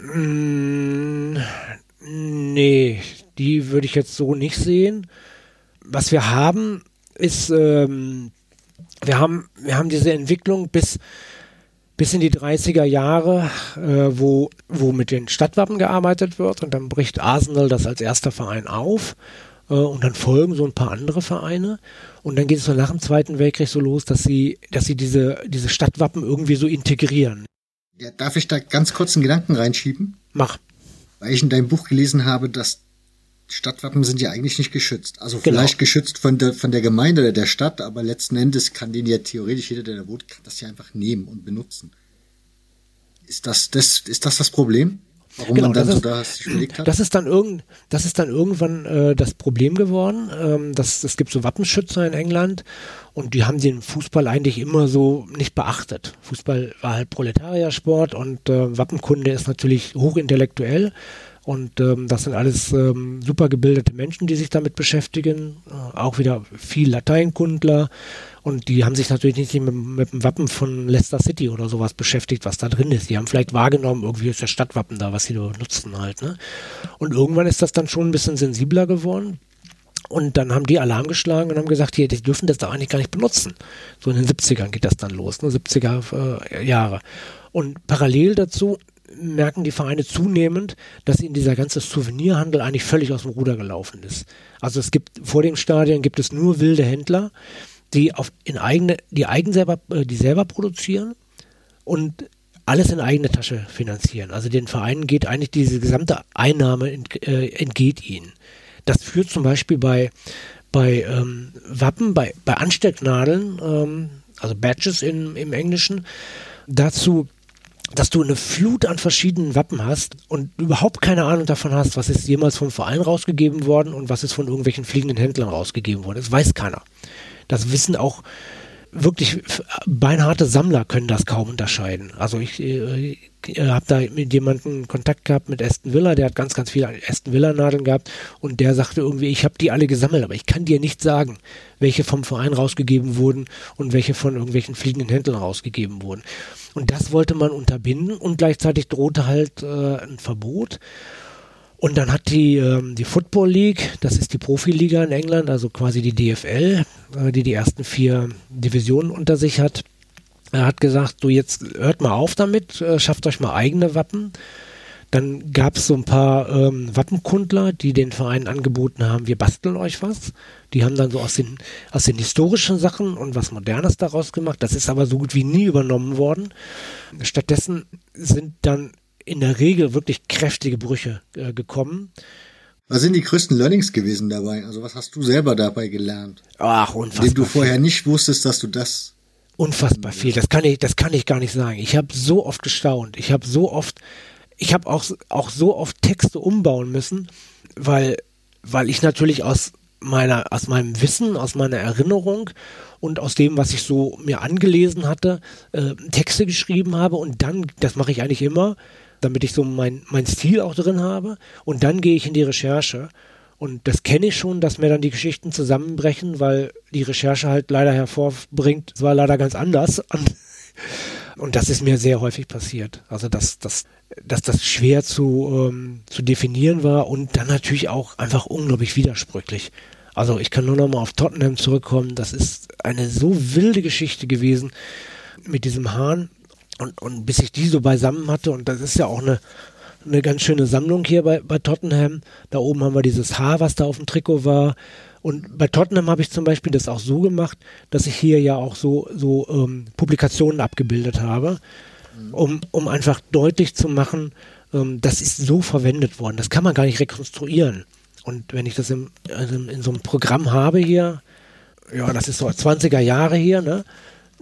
Mm, nee, die würde ich jetzt so nicht sehen. Was wir haben, ist, ähm, wir haben, wir haben diese Entwicklung bis, bis in die 30er Jahre, äh, wo, wo mit den Stadtwappen gearbeitet wird und dann bricht Arsenal das als erster Verein auf äh, und dann folgen so ein paar andere Vereine und dann geht es so nach dem Zweiten Weltkrieg so los, dass sie, dass sie diese, diese Stadtwappen irgendwie so integrieren. Ja, darf ich da ganz kurz einen Gedanken reinschieben? Mach. Weil ich in deinem Buch gelesen habe, dass Stadtwappen sind ja eigentlich nicht geschützt. Also genau. vielleicht geschützt von der, von der Gemeinde oder der Stadt, aber letzten Endes kann den ja theoretisch jeder, der da wohnt, kann das ja einfach nehmen und benutzen. Ist das, das, ist das das Problem? Warum genau, man dann so ist, da sich überlegt hat? Das ist dann irgend, das ist dann irgendwann äh, das Problem geworden. Ähm, das, es gibt so Wappenschützer in England und die haben den Fußball eigentlich immer so nicht beachtet. Fußball war halt Proletariersport und äh, Wappenkunde ist natürlich hochintellektuell. Und ähm, das sind alles ähm, super gebildete Menschen, die sich damit beschäftigen. Äh, auch wieder viel Lateinkundler. Und die haben sich natürlich nicht mit, mit dem Wappen von Leicester City oder sowas beschäftigt, was da drin ist. Die haben vielleicht wahrgenommen, irgendwie ist das Stadtwappen da, was sie nutzen halt. Ne? Und irgendwann ist das dann schon ein bisschen sensibler geworden. Und dann haben die Alarm geschlagen und haben gesagt, hier, die dürfen das da eigentlich gar nicht benutzen. So in den 70ern geht das dann los, ne? 70er äh, Jahre. Und parallel dazu merken die Vereine zunehmend, dass ihnen dieser ganze Souvenirhandel eigentlich völlig aus dem Ruder gelaufen ist. Also es gibt vor dem Stadion gibt es nur wilde Händler, die auf in eigene, die eigen selber, äh, die selber produzieren und alles in eigene Tasche finanzieren. Also den Vereinen geht eigentlich diese gesamte Einnahme ent, äh, entgeht ihnen. Das führt zum Beispiel bei bei ähm, Wappen, bei bei Anstecknadeln, ähm, also Badges in, im Englischen, dazu, dass du eine Flut an verschiedenen Wappen hast und überhaupt keine Ahnung davon hast, was ist jemals vom Verein rausgegeben worden und was ist von irgendwelchen fliegenden Händlern rausgegeben worden. Das weiß keiner. Das wissen auch wirklich beinharte Sammler können das kaum unterscheiden. Also ich äh, habe da mit jemandem Kontakt gehabt mit Aston Villa, der hat ganz, ganz viele Aston Villa Nadeln gehabt und der sagte irgendwie, ich habe die alle gesammelt, aber ich kann dir nicht sagen, welche vom Verein rausgegeben wurden und welche von irgendwelchen fliegenden Händlern rausgegeben wurden. Und das wollte man unterbinden und gleichzeitig drohte halt äh, ein Verbot. Und dann hat die, ähm, die Football League, das ist die Profiliga in England, also quasi die DFL, äh, die die ersten vier Divisionen unter sich hat, er hat gesagt, du jetzt hört mal auf damit, äh, schafft euch mal eigene Wappen. Dann gab es so ein paar ähm, Wappenkundler, die den Verein angeboten haben, wir basteln euch was. Die haben dann so aus den, aus den historischen Sachen und was Modernes daraus gemacht. Das ist aber so gut wie nie übernommen worden. Stattdessen sind dann in der Regel wirklich kräftige Brüche äh, gekommen. Was sind die größten Learnings gewesen dabei? Also was hast du selber dabei gelernt? Ach, unfassbar. Dem du vorher nicht wusstest, dass du das unfassbar viel. Das kann ich, das kann ich gar nicht sagen. Ich habe so oft gestaunt. Ich habe so oft, ich habe auch, auch so oft Texte umbauen müssen, weil, weil ich natürlich aus meiner, aus meinem Wissen, aus meiner Erinnerung und aus dem, was ich so mir angelesen hatte, äh, Texte geschrieben habe und dann, das mache ich eigentlich immer, damit ich so mein, mein Stil auch drin habe. Und dann gehe ich in die Recherche. Und das kenne ich schon, dass mir dann die Geschichten zusammenbrechen, weil die Recherche halt leider hervorbringt, es war leider ganz anders. Und das ist mir sehr häufig passiert. Also dass, dass, dass das schwer zu, ähm, zu definieren war und dann natürlich auch einfach unglaublich widersprüchlich. Also ich kann nur noch mal auf Tottenham zurückkommen. Das ist eine so wilde Geschichte gewesen mit diesem Hahn. Und, und bis ich die so beisammen hatte, und das ist ja auch eine, eine ganz schöne Sammlung hier bei, bei Tottenham. Da oben haben wir dieses Haar, was da auf dem Trikot war. Und bei Tottenham habe ich zum Beispiel das auch so gemacht, dass ich hier ja auch so, so ähm, Publikationen abgebildet habe, um, um einfach deutlich zu machen, ähm, das ist so verwendet worden. Das kann man gar nicht rekonstruieren. Und wenn ich das im, also in so einem Programm habe hier, ja, das ist so 20er Jahre hier, ne?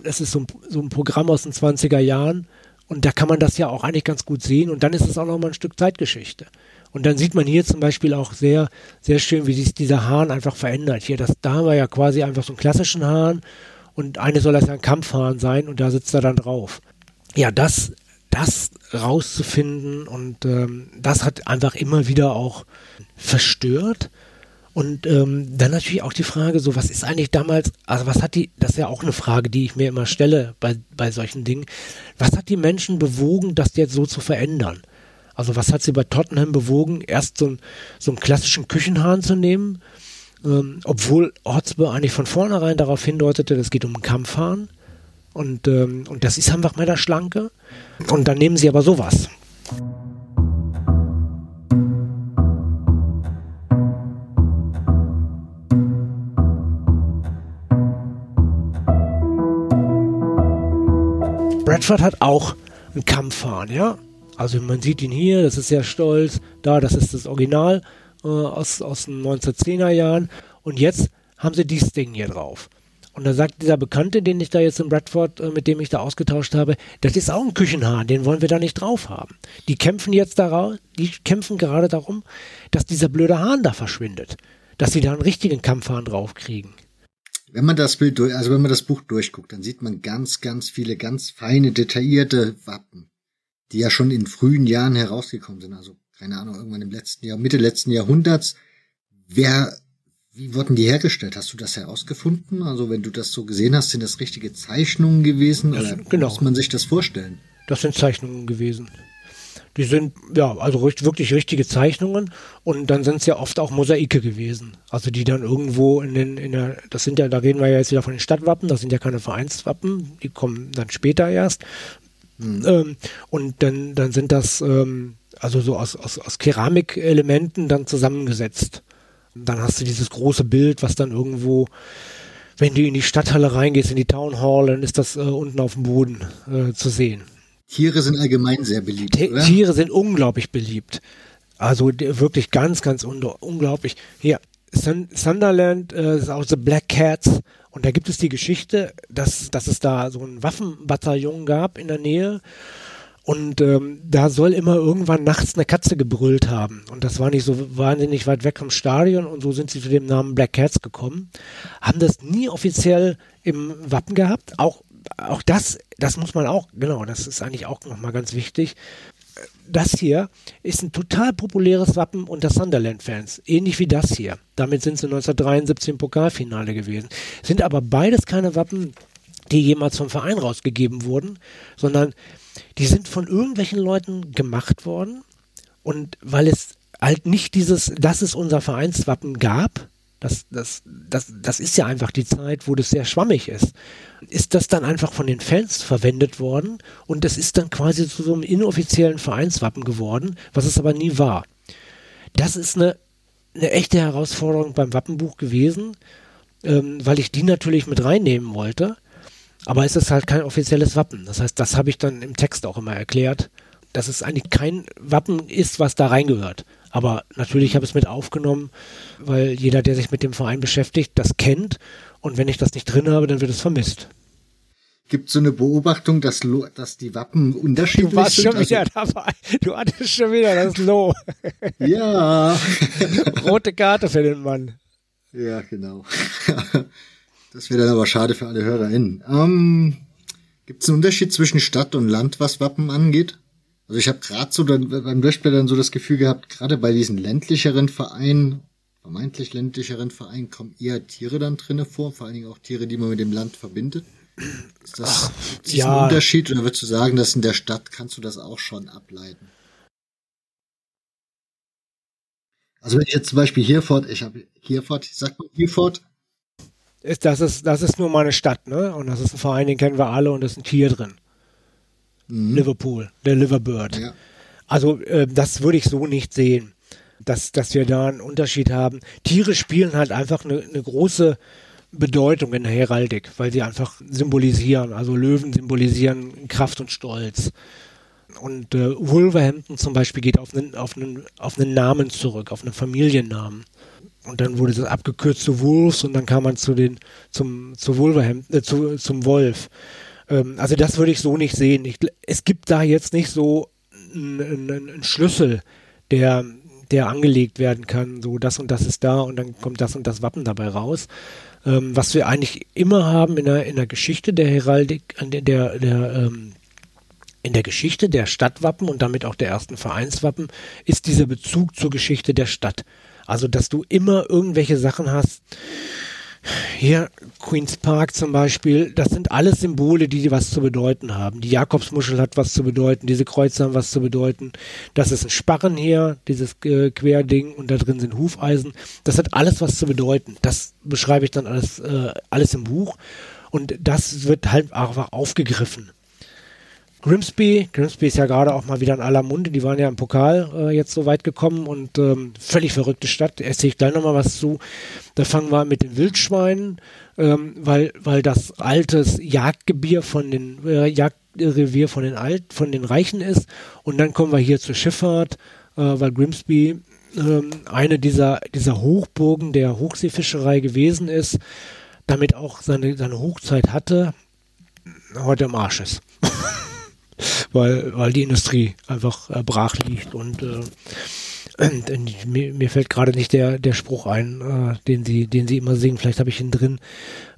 Das ist so ein, so ein Programm aus den 20er Jahren und da kann man das ja auch eigentlich ganz gut sehen und dann ist es auch nochmal ein Stück Zeitgeschichte. Und dann sieht man hier zum Beispiel auch sehr, sehr schön, wie sich dieser Hahn einfach verändert. Hier, das, da haben wir ja quasi einfach so einen klassischen Hahn und eine soll das ja ein Kampfhahn sein und da sitzt er dann drauf. Ja, das, das rauszufinden und ähm, das hat einfach immer wieder auch verstört und ähm, dann natürlich auch die Frage, so was ist eigentlich damals, also was hat die, das ist ja auch eine Frage, die ich mir immer stelle bei, bei solchen Dingen, was hat die Menschen bewogen, das jetzt so zu verändern? Also was hat sie bei Tottenham bewogen, erst so, ein, so einen klassischen Küchenhahn zu nehmen, ähm, obwohl Hotspur eigentlich von vornherein darauf hindeutete, das geht um einen Kampfhahn und, ähm, und das ist einfach mal der Schlanke und dann nehmen sie aber sowas. Bradford hat auch einen Kampfhahn, ja. Also man sieht ihn hier, das ist sehr stolz. Da, das ist das Original äh, aus, aus den 1910er Jahren. Und jetzt haben sie dieses Ding hier drauf. Und da sagt dieser Bekannte, den ich da jetzt in Bradford, äh, mit dem ich da ausgetauscht habe, das ist auch ein Küchenhahn, den wollen wir da nicht drauf haben. Die kämpfen jetzt darauf, die kämpfen gerade darum, dass dieser blöde Hahn da verschwindet. Dass sie da einen richtigen Kampfhahn draufkriegen. Wenn man das Bild durch, also wenn man das Buch durchguckt, dann sieht man ganz, ganz viele ganz feine, detaillierte Wappen, die ja schon in frühen Jahren herausgekommen sind. Also, keine Ahnung, irgendwann im letzten Jahr, Mitte letzten Jahrhunderts. Wer Wie wurden die hergestellt? Hast du das herausgefunden? Also wenn du das so gesehen hast, sind das richtige Zeichnungen gewesen? Das, oder genau. muss man sich das vorstellen? Das sind Zeichnungen gewesen. Die sind, ja, also wirklich richtige Zeichnungen und dann sind es ja oft auch Mosaike gewesen. Also die dann irgendwo in den, in der, das sind ja, da reden wir ja jetzt wieder von den Stadtwappen, das sind ja keine Vereinswappen, die kommen dann später erst. Mhm. Ähm, und dann, dann sind das, ähm, also so aus, aus, aus Keramikelementen dann zusammengesetzt. Und dann hast du dieses große Bild, was dann irgendwo, wenn du in die Stadthalle reingehst, in die Town Hall, dann ist das äh, unten auf dem Boden äh, zu sehen. Tiere sind allgemein sehr beliebt. T oder? Tiere sind unglaublich beliebt. Also wirklich ganz, ganz un unglaublich. Hier, Sunderland äh, ist auch The Black Cats. Und da gibt es die Geschichte, dass, dass es da so ein Waffenbataillon gab in der Nähe. Und ähm, da soll immer irgendwann nachts eine Katze gebrüllt haben. Und das war nicht so wahnsinnig weit weg vom Stadion. Und so sind sie zu dem Namen Black Cats gekommen. Haben das nie offiziell im Wappen gehabt. Auch auch das, das muss man auch, genau, das ist eigentlich auch nochmal ganz wichtig. Das hier ist ein total populäres Wappen unter Sunderland-Fans, ähnlich wie das hier. Damit sind sie 1973 im Pokalfinale gewesen. Sind aber beides keine Wappen, die jemals vom Verein rausgegeben wurden, sondern die sind von irgendwelchen Leuten gemacht worden. Und weil es halt nicht dieses, das ist unser Vereinswappen gab, das, das, das, das ist ja einfach die Zeit, wo das sehr schwammig ist. Ist das dann einfach von den Fans verwendet worden und das ist dann quasi zu so einem inoffiziellen Vereinswappen geworden, was es aber nie war. Das ist eine, eine echte Herausforderung beim Wappenbuch gewesen, ähm, weil ich die natürlich mit reinnehmen wollte. Aber es ist halt kein offizielles Wappen. Das heißt, das habe ich dann im Text auch immer erklärt, dass es eigentlich kein Wappen ist, was da reingehört. Aber natürlich habe ich es mit aufgenommen, weil jeder, der sich mit dem Verein beschäftigt, das kennt. Und wenn ich das nicht drin habe, dann wird es vermisst. Gibt es so eine Beobachtung, dass, Lo, dass die Wappen unterschiedlich sind? Du warst sind? schon wieder also, dabei. Du hattest schon wieder das Lo. ja. Rote Karte für den Mann. Ja, genau. Das wäre dann aber schade für alle HörerInnen. Ähm, Gibt es einen Unterschied zwischen Stadt und Land, was Wappen angeht? Also ich habe gerade so dann, beim Durchblättern so das Gefühl gehabt, gerade bei diesen ländlicheren Vereinen, vermeintlich ländlicheren Vereinen, kommen eher Tiere dann drinne vor, vor allen Dingen auch Tiere, die man mit dem Land verbindet. Ist das, Ach, ist ja. ein Unterschied oder würdest du sagen, dass in der Stadt kannst du das auch schon ableiten? Also wenn ich jetzt zum Beispiel Herford, ich habe Herford, sagt man Herford? Ist, das, ist, das ist nur meine Stadt, ne? Und das ist ein Verein, den kennen wir alle und da ist ein Tier drin mhm. Liverpool, der Liverbird. Ja. Also äh, das würde ich so nicht sehen, dass, dass wir da einen Unterschied haben. Tiere spielen halt einfach eine, eine große Bedeutung in der Heraldik, weil sie einfach symbolisieren. Also Löwen symbolisieren Kraft und Stolz. Und äh, Wolverhampton zum Beispiel geht auf einen, auf, einen, auf einen Namen zurück, auf einen Familiennamen. Und dann wurde das abgekürzt zu Wolves und dann kam man zu den, zum, zu Wolverhampton, äh, zu, zum Wolf. Ähm, also das würde ich so nicht sehen. Ich, es gibt da jetzt nicht so einen, einen Schlüssel, der, der angelegt werden kann. So das und das ist da und dann kommt das und das Wappen dabei raus. Ähm, was wir eigentlich immer haben in der, in der Geschichte der Heraldik, der, der, ähm, in der Geschichte der Stadtwappen und damit auch der ersten Vereinswappen ist dieser Bezug zur Geschichte der Stadt. Also, dass du immer irgendwelche Sachen hast, hier Queen's Park zum Beispiel, das sind alles Symbole, die was zu bedeuten haben. Die Jakobsmuschel hat was zu bedeuten, diese Kreuze haben was zu bedeuten. Das ist ein Sparren hier, dieses äh, Querding und da drin sind Hufeisen. Das hat alles was zu bedeuten. Das beschreibe ich dann alles, äh, alles im Buch und das wird halt einfach aufgegriffen. Grimsby, Grimsby ist ja gerade auch mal wieder in aller Munde, die waren ja im Pokal äh, jetzt so weit gekommen und ähm, völlig verrückte Stadt, erzähle ich gleich nochmal was zu. Da fangen wir mit den Wildschweinen, ähm, weil, weil das altes Jagdgebier von den äh, Jagdrevier von den Alt, von den Reichen ist und dann kommen wir hier zur Schifffahrt, äh, weil Grimsby ähm, eine dieser, dieser Hochburgen der Hochseefischerei gewesen ist, damit auch seine, seine Hochzeit hatte, heute im Arsch ist. weil, weil die Industrie einfach äh, brach liegt und äh, mir, mir, fällt gerade nicht der, der Spruch ein, äh, den sie, den sie immer singen. Vielleicht habe ich ihn drin.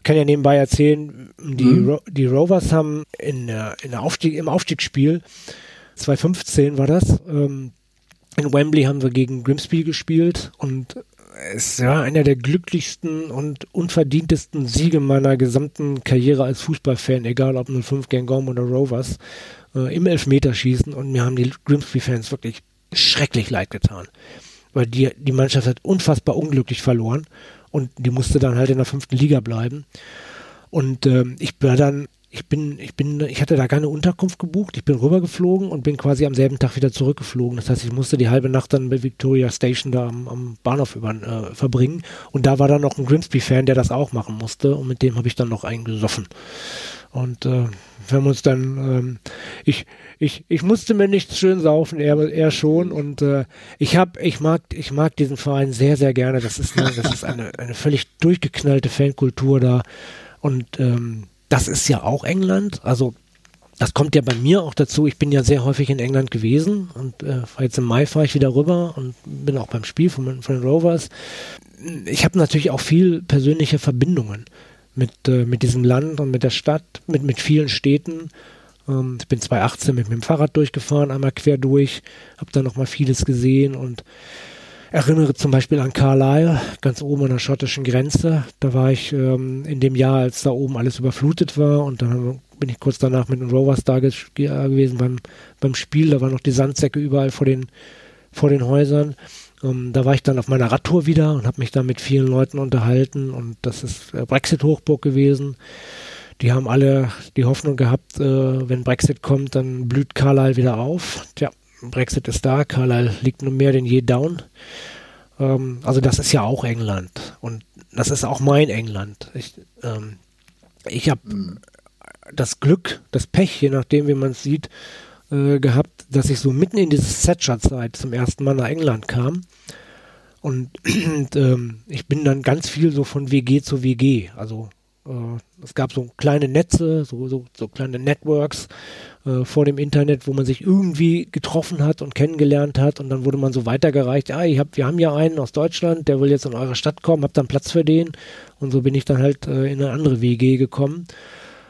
Kann ja nebenbei erzählen, die, mhm. Ro die Rovers haben in, in der Aufstieg, im Aufstiegsspiel 2015 war das. Ähm, in Wembley haben wir gegen Grimsby gespielt und es war einer der glücklichsten und unverdientesten Siege meiner gesamten Karriere als Fußballfan, egal ob 05 Gangom oder Rovers, äh, im Elfmeterschießen und mir haben die Grimsby-Fans wirklich schrecklich leid getan. Weil die, die Mannschaft hat unfassbar unglücklich verloren und die musste dann halt in der fünften Liga bleiben. Und ähm, ich war dann ich bin, ich bin, ich hatte da keine Unterkunft gebucht. Ich bin rübergeflogen und bin quasi am selben Tag wieder zurückgeflogen. Das heißt, ich musste die halbe Nacht dann bei Victoria Station da am, am Bahnhof über, äh, verbringen. Und da war dann noch ein Grimsby-Fan, der das auch machen musste. Und mit dem habe ich dann noch eingesoffen. Und äh, wir haben uns dann, ähm, ich, ich, ich musste mir nichts schön saufen, er, er schon. Und äh, ich habe, ich mag, ich mag diesen Verein sehr, sehr gerne. Das ist, eine, das ist eine, eine völlig durchgeknallte Fankultur da. Und ähm, das ist ja auch England. Also das kommt ja bei mir auch dazu. Ich bin ja sehr häufig in England gewesen und äh, jetzt im Mai fahre ich wieder rüber und bin auch beim Spiel von, von den Rovers. Ich habe natürlich auch viel persönliche Verbindungen mit, äh, mit diesem Land und mit der Stadt, mit, mit vielen Städten. Ähm, ich bin 2018 mit, dem Fahrrad durchgefahren, einmal quer durch, habe da nochmal vieles gesehen und erinnere zum Beispiel an Carlisle, ganz oben an der schottischen Grenze. Da war ich ähm, in dem Jahr, als da oben alles überflutet war und dann bin ich kurz danach mit den Rovers da gewesen beim, beim Spiel. Da waren noch die Sandsäcke überall vor den, vor den Häusern. Ähm, da war ich dann auf meiner Radtour wieder und habe mich da mit vielen Leuten unterhalten und das ist äh, Brexit-Hochburg gewesen. Die haben alle die Hoffnung gehabt, äh, wenn Brexit kommt, dann blüht Carlisle wieder auf. Tja, Brexit ist da, Carlisle liegt nur mehr denn je down. Ähm, also das ist ja auch England und das ist auch mein England. Ich, ähm, ich habe mhm. das Glück, das Pech, je nachdem wie man es sieht, äh, gehabt, dass ich so mitten in diese Thatcher-Zeit zum ersten Mal nach England kam. Und, und ähm, ich bin dann ganz viel so von WG zu WG. Also äh, es gab so kleine Netze, so, so, so kleine Networks äh, vor dem Internet, wo man sich irgendwie getroffen hat und kennengelernt hat und dann wurde man so weitergereicht, ja, ich hab, wir haben ja einen aus Deutschland, der will jetzt in eure Stadt kommen, habt dann Platz für den und so bin ich dann halt äh, in eine andere WG gekommen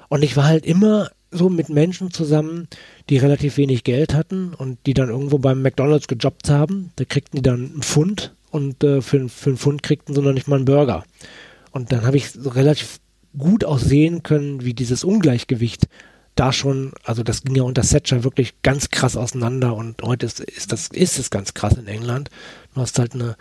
und ich war halt immer so mit Menschen zusammen, die relativ wenig Geld hatten und die dann irgendwo beim McDonalds gejobbt haben, da kriegten die dann einen Pfund und äh, für, für einen Pfund kriegten sie noch nicht mal einen Burger. Und dann habe ich so relativ gut auch sehen können, wie dieses Ungleichgewicht da schon, also das ging ja unter Thatcher wirklich ganz krass auseinander und heute ist, ist das, ist es ganz krass in England. Du hast halt eine,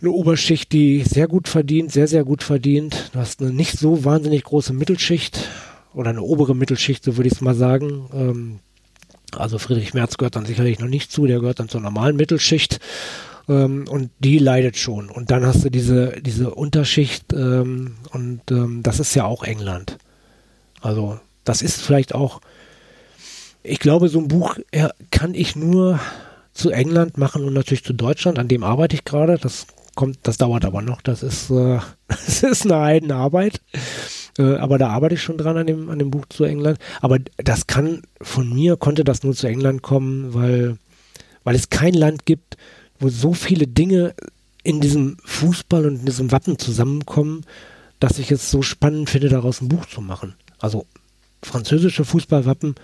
eine Oberschicht, die sehr gut verdient, sehr, sehr gut verdient. Du hast eine nicht so wahnsinnig große Mittelschicht oder eine obere Mittelschicht, so würde ich es mal sagen. Ähm, also Friedrich Merz gehört dann sicherlich noch nicht zu, der gehört dann zur normalen Mittelschicht ähm, und die leidet schon. Und dann hast du diese, diese Unterschicht ähm, und ähm, das ist ja auch England. Also das ist vielleicht auch, ich glaube, so ein Buch ja, kann ich nur zu England machen und natürlich zu Deutschland, an dem arbeite ich gerade. Das kommt, das dauert aber noch. Das ist, äh, das ist eine Heidenarbeit. Äh, aber da arbeite ich schon dran an dem, an dem Buch zu England. Aber das kann von mir, konnte das nur zu England kommen, weil, weil es kein Land gibt, wo so viele Dinge in diesem Fußball und in diesem Wappen zusammenkommen, dass ich es so spannend finde, daraus ein Buch zu machen. Also französische Fußballwappen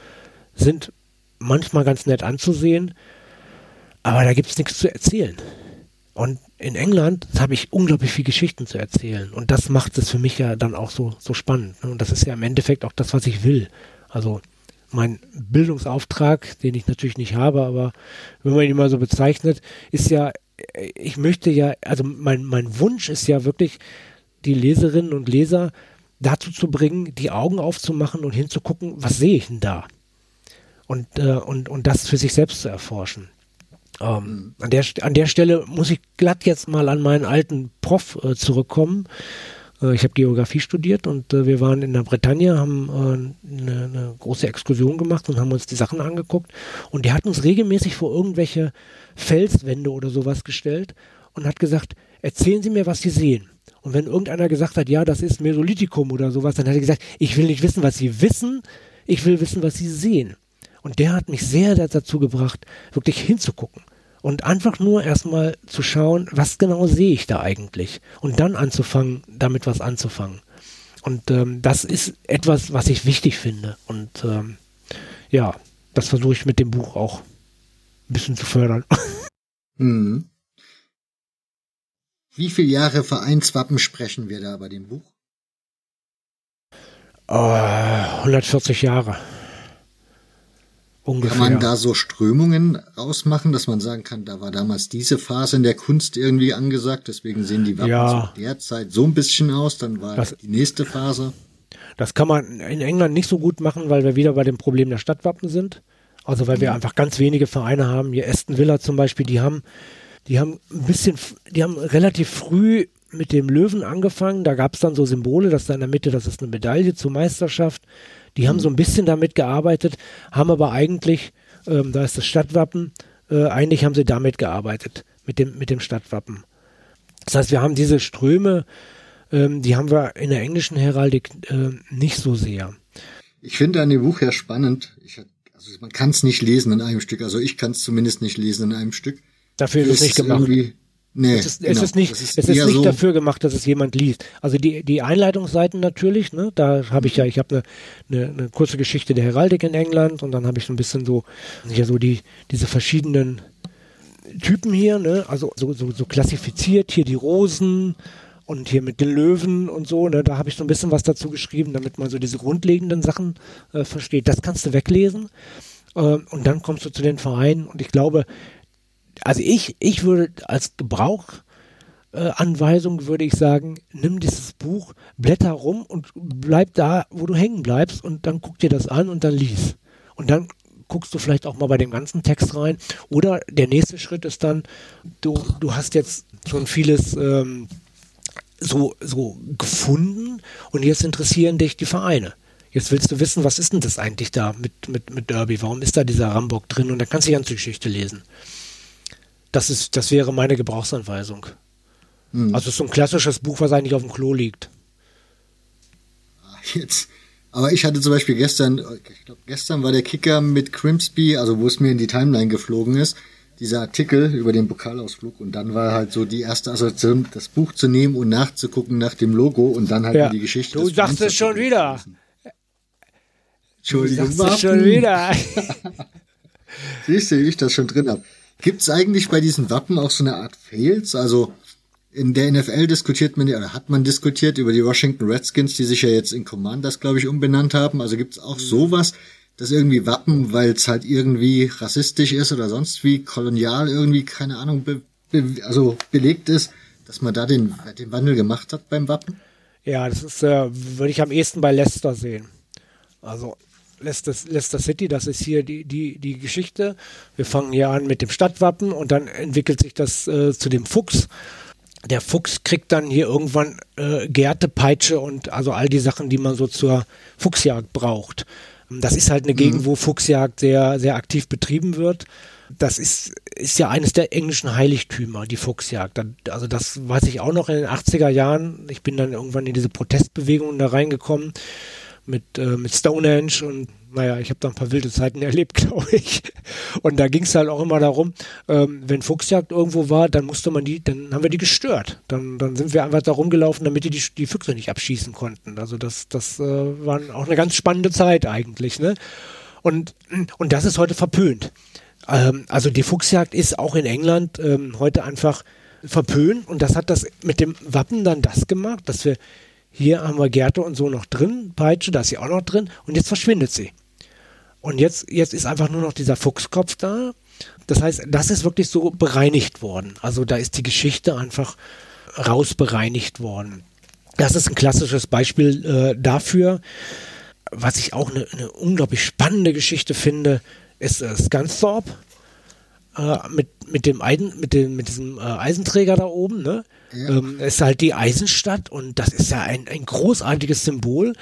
sind manchmal ganz nett anzusehen, aber da gibt es nichts zu erzählen. Und in England habe ich unglaublich viel Geschichten zu erzählen. Und das macht es für mich ja dann auch so, so spannend. Ne? Und das ist ja im Endeffekt auch das, was ich will. Also mein Bildungsauftrag, den ich natürlich nicht habe, aber wenn man ihn mal so bezeichnet, ist ja, ich möchte ja, also mein, mein Wunsch ist ja wirklich, die Leserinnen und Leser dazu zu bringen, die Augen aufzumachen und hinzugucken, was sehe ich denn da? Und, äh, und, und das für sich selbst zu erforschen. Ähm, an, der, an der Stelle muss ich glatt jetzt mal an meinen alten Prof äh, zurückkommen. Äh, ich habe Geografie studiert und äh, wir waren in der Bretagne, haben äh, eine, eine große Exkursion gemacht und haben uns die Sachen angeguckt. Und der hat uns regelmäßig vor irgendwelche Felswände oder sowas gestellt und hat gesagt, erzählen Sie mir, was Sie sehen. Und wenn irgendeiner gesagt hat, ja, das ist Mesolithikum oder sowas, dann hat er gesagt, ich will nicht wissen, was Sie wissen, ich will wissen, was Sie sehen. Und der hat mich sehr dazu gebracht, wirklich hinzugucken und einfach nur erstmal zu schauen, was genau sehe ich da eigentlich und dann anzufangen, damit was anzufangen. Und ähm, das ist etwas, was ich wichtig finde. Und ähm, ja, das versuche ich mit dem Buch auch ein bisschen zu fördern. Mhm. Wie viele Jahre Vereinswappen sprechen wir da bei dem Buch? Oh, 140 Jahre. Ungefähr. Kann man da so Strömungen rausmachen, dass man sagen kann, da war damals diese Phase in der Kunst irgendwie angesagt, deswegen sehen die Wappen ja. zu der Zeit so ein bisschen aus, dann war das, die nächste Phase. Das kann man in England nicht so gut machen, weil wir wieder bei dem Problem der Stadtwappen sind. Also weil wir mhm. einfach ganz wenige Vereine haben. Hier Aston Villa zum Beispiel, die haben, die haben ein bisschen, die haben relativ früh mit dem Löwen angefangen. Da gab es dann so Symbole, dass da in der Mitte, das ist eine Medaille zur Meisterschaft. Die haben so ein bisschen damit gearbeitet, haben aber eigentlich, ähm, da ist das Stadtwappen, äh, eigentlich haben sie damit gearbeitet, mit dem, mit dem Stadtwappen. Das heißt, wir haben diese Ströme, ähm, die haben wir in der englischen Heraldik äh, nicht so sehr. Ich finde an dem Buch ja spannend, ich, also man kann es nicht lesen in einem Stück, also ich kann es zumindest nicht lesen in einem Stück. Dafür ist es nicht gemacht. Nee, es ist, genau. es ist nicht, ist es ist nicht so dafür gemacht, dass es jemand liest. Also die, die Einleitungsseiten natürlich, ne, da habe ich ja, ich habe eine, eine, eine kurze Geschichte der Heraldik in England und dann habe ich so ein bisschen so, ja so die, diese verschiedenen Typen hier, ne, also so, so, so klassifiziert, hier die Rosen und hier mit den Löwen und so, ne, da habe ich so ein bisschen was dazu geschrieben, damit man so diese grundlegenden Sachen äh, versteht. Das kannst du weglesen. Äh, und dann kommst du zu den Vereinen und ich glaube, also ich, ich würde als Gebrauchanweisung äh, würde ich sagen, nimm dieses Buch, blätter rum und bleib da, wo du hängen bleibst und dann guck dir das an und dann lies. Und dann guckst du vielleicht auch mal bei dem ganzen Text rein. Oder der nächste Schritt ist dann, du, du hast jetzt schon vieles ähm, so, so gefunden und jetzt interessieren dich die Vereine. Jetzt willst du wissen, was ist denn das eigentlich da mit, mit, mit Derby? Warum ist da dieser Rambock drin? Und dann kannst du die ganze Geschichte lesen. Das ist, das wäre meine Gebrauchsanweisung. Hm. Also so ein klassisches Buch, was eigentlich auf dem Klo liegt. Jetzt. Aber ich hatte zum Beispiel gestern, ich glaube gestern war der Kicker mit Crimsby, also wo es mir in die Timeline geflogen ist, dieser Artikel über den Pokalausflug und dann war halt so die erste Assoziation, das Buch zu nehmen und nachzugucken nach dem Logo und dann halt ja. die Geschichte. Du sagst es schon wieder. Entschuldigung, du sagst es schon wieder. Siehst du, wie ich das schon drin habe. Gibt es eigentlich bei diesen Wappen auch so eine Art Fails? Also in der NFL diskutiert man ja, oder hat man diskutiert über die Washington Redskins, die sich ja jetzt in Commanders, glaube ich, umbenannt haben. Also gibt es auch mhm. sowas, dass irgendwie Wappen, weil es halt irgendwie rassistisch ist oder sonst wie kolonial irgendwie, keine Ahnung, be, be, also belegt ist, dass man da den, den Wandel gemacht hat beim Wappen? Ja, das ist, äh, würde ich am ehesten bei Leicester sehen. Also Leicester, Leicester City, das ist hier die, die, die Geschichte. Wir fangen hier an mit dem Stadtwappen und dann entwickelt sich das äh, zu dem Fuchs. Der Fuchs kriegt dann hier irgendwann äh, Gärte, Peitsche und also all die Sachen, die man so zur Fuchsjagd braucht. Das ist halt eine Gegend, mhm. wo Fuchsjagd sehr, sehr aktiv betrieben wird. Das ist, ist ja eines der englischen Heiligtümer, die Fuchsjagd. Also das weiß ich auch noch in den 80er Jahren. Ich bin dann irgendwann in diese Protestbewegungen da reingekommen mit, äh, mit Stonehenge und naja, ich habe da ein paar wilde Zeiten erlebt, glaube ich. Und da ging es halt auch immer darum, ähm, wenn Fuchsjagd irgendwo war, dann musste man die, dann haben wir die gestört. Dann, dann sind wir einfach da rumgelaufen, damit die, die die Füchse nicht abschießen konnten. Also das, das äh, war auch eine ganz spannende Zeit eigentlich, ne? Und, und das ist heute verpönt. Ähm, also die Fuchsjagd ist auch in England ähm, heute einfach verpönt und das hat das mit dem Wappen dann das gemacht, dass wir hier haben wir Gerte und so noch drin, Peitsche, da ist sie auch noch drin und jetzt verschwindet sie. Und jetzt, jetzt ist einfach nur noch dieser Fuchskopf da. Das heißt, das ist wirklich so bereinigt worden. Also da ist die Geschichte einfach rausbereinigt worden. Das ist ein klassisches Beispiel äh, dafür. Was ich auch eine, eine unglaublich spannende Geschichte finde, ist äh, Scansthorpe äh, mit, mit dem Eisen, mit dem, mit diesem äh, Eisenträger da oben, ne? Ja. Ähm, ist halt die Eisenstadt und das ist ja ein, ein großartiges Symbol.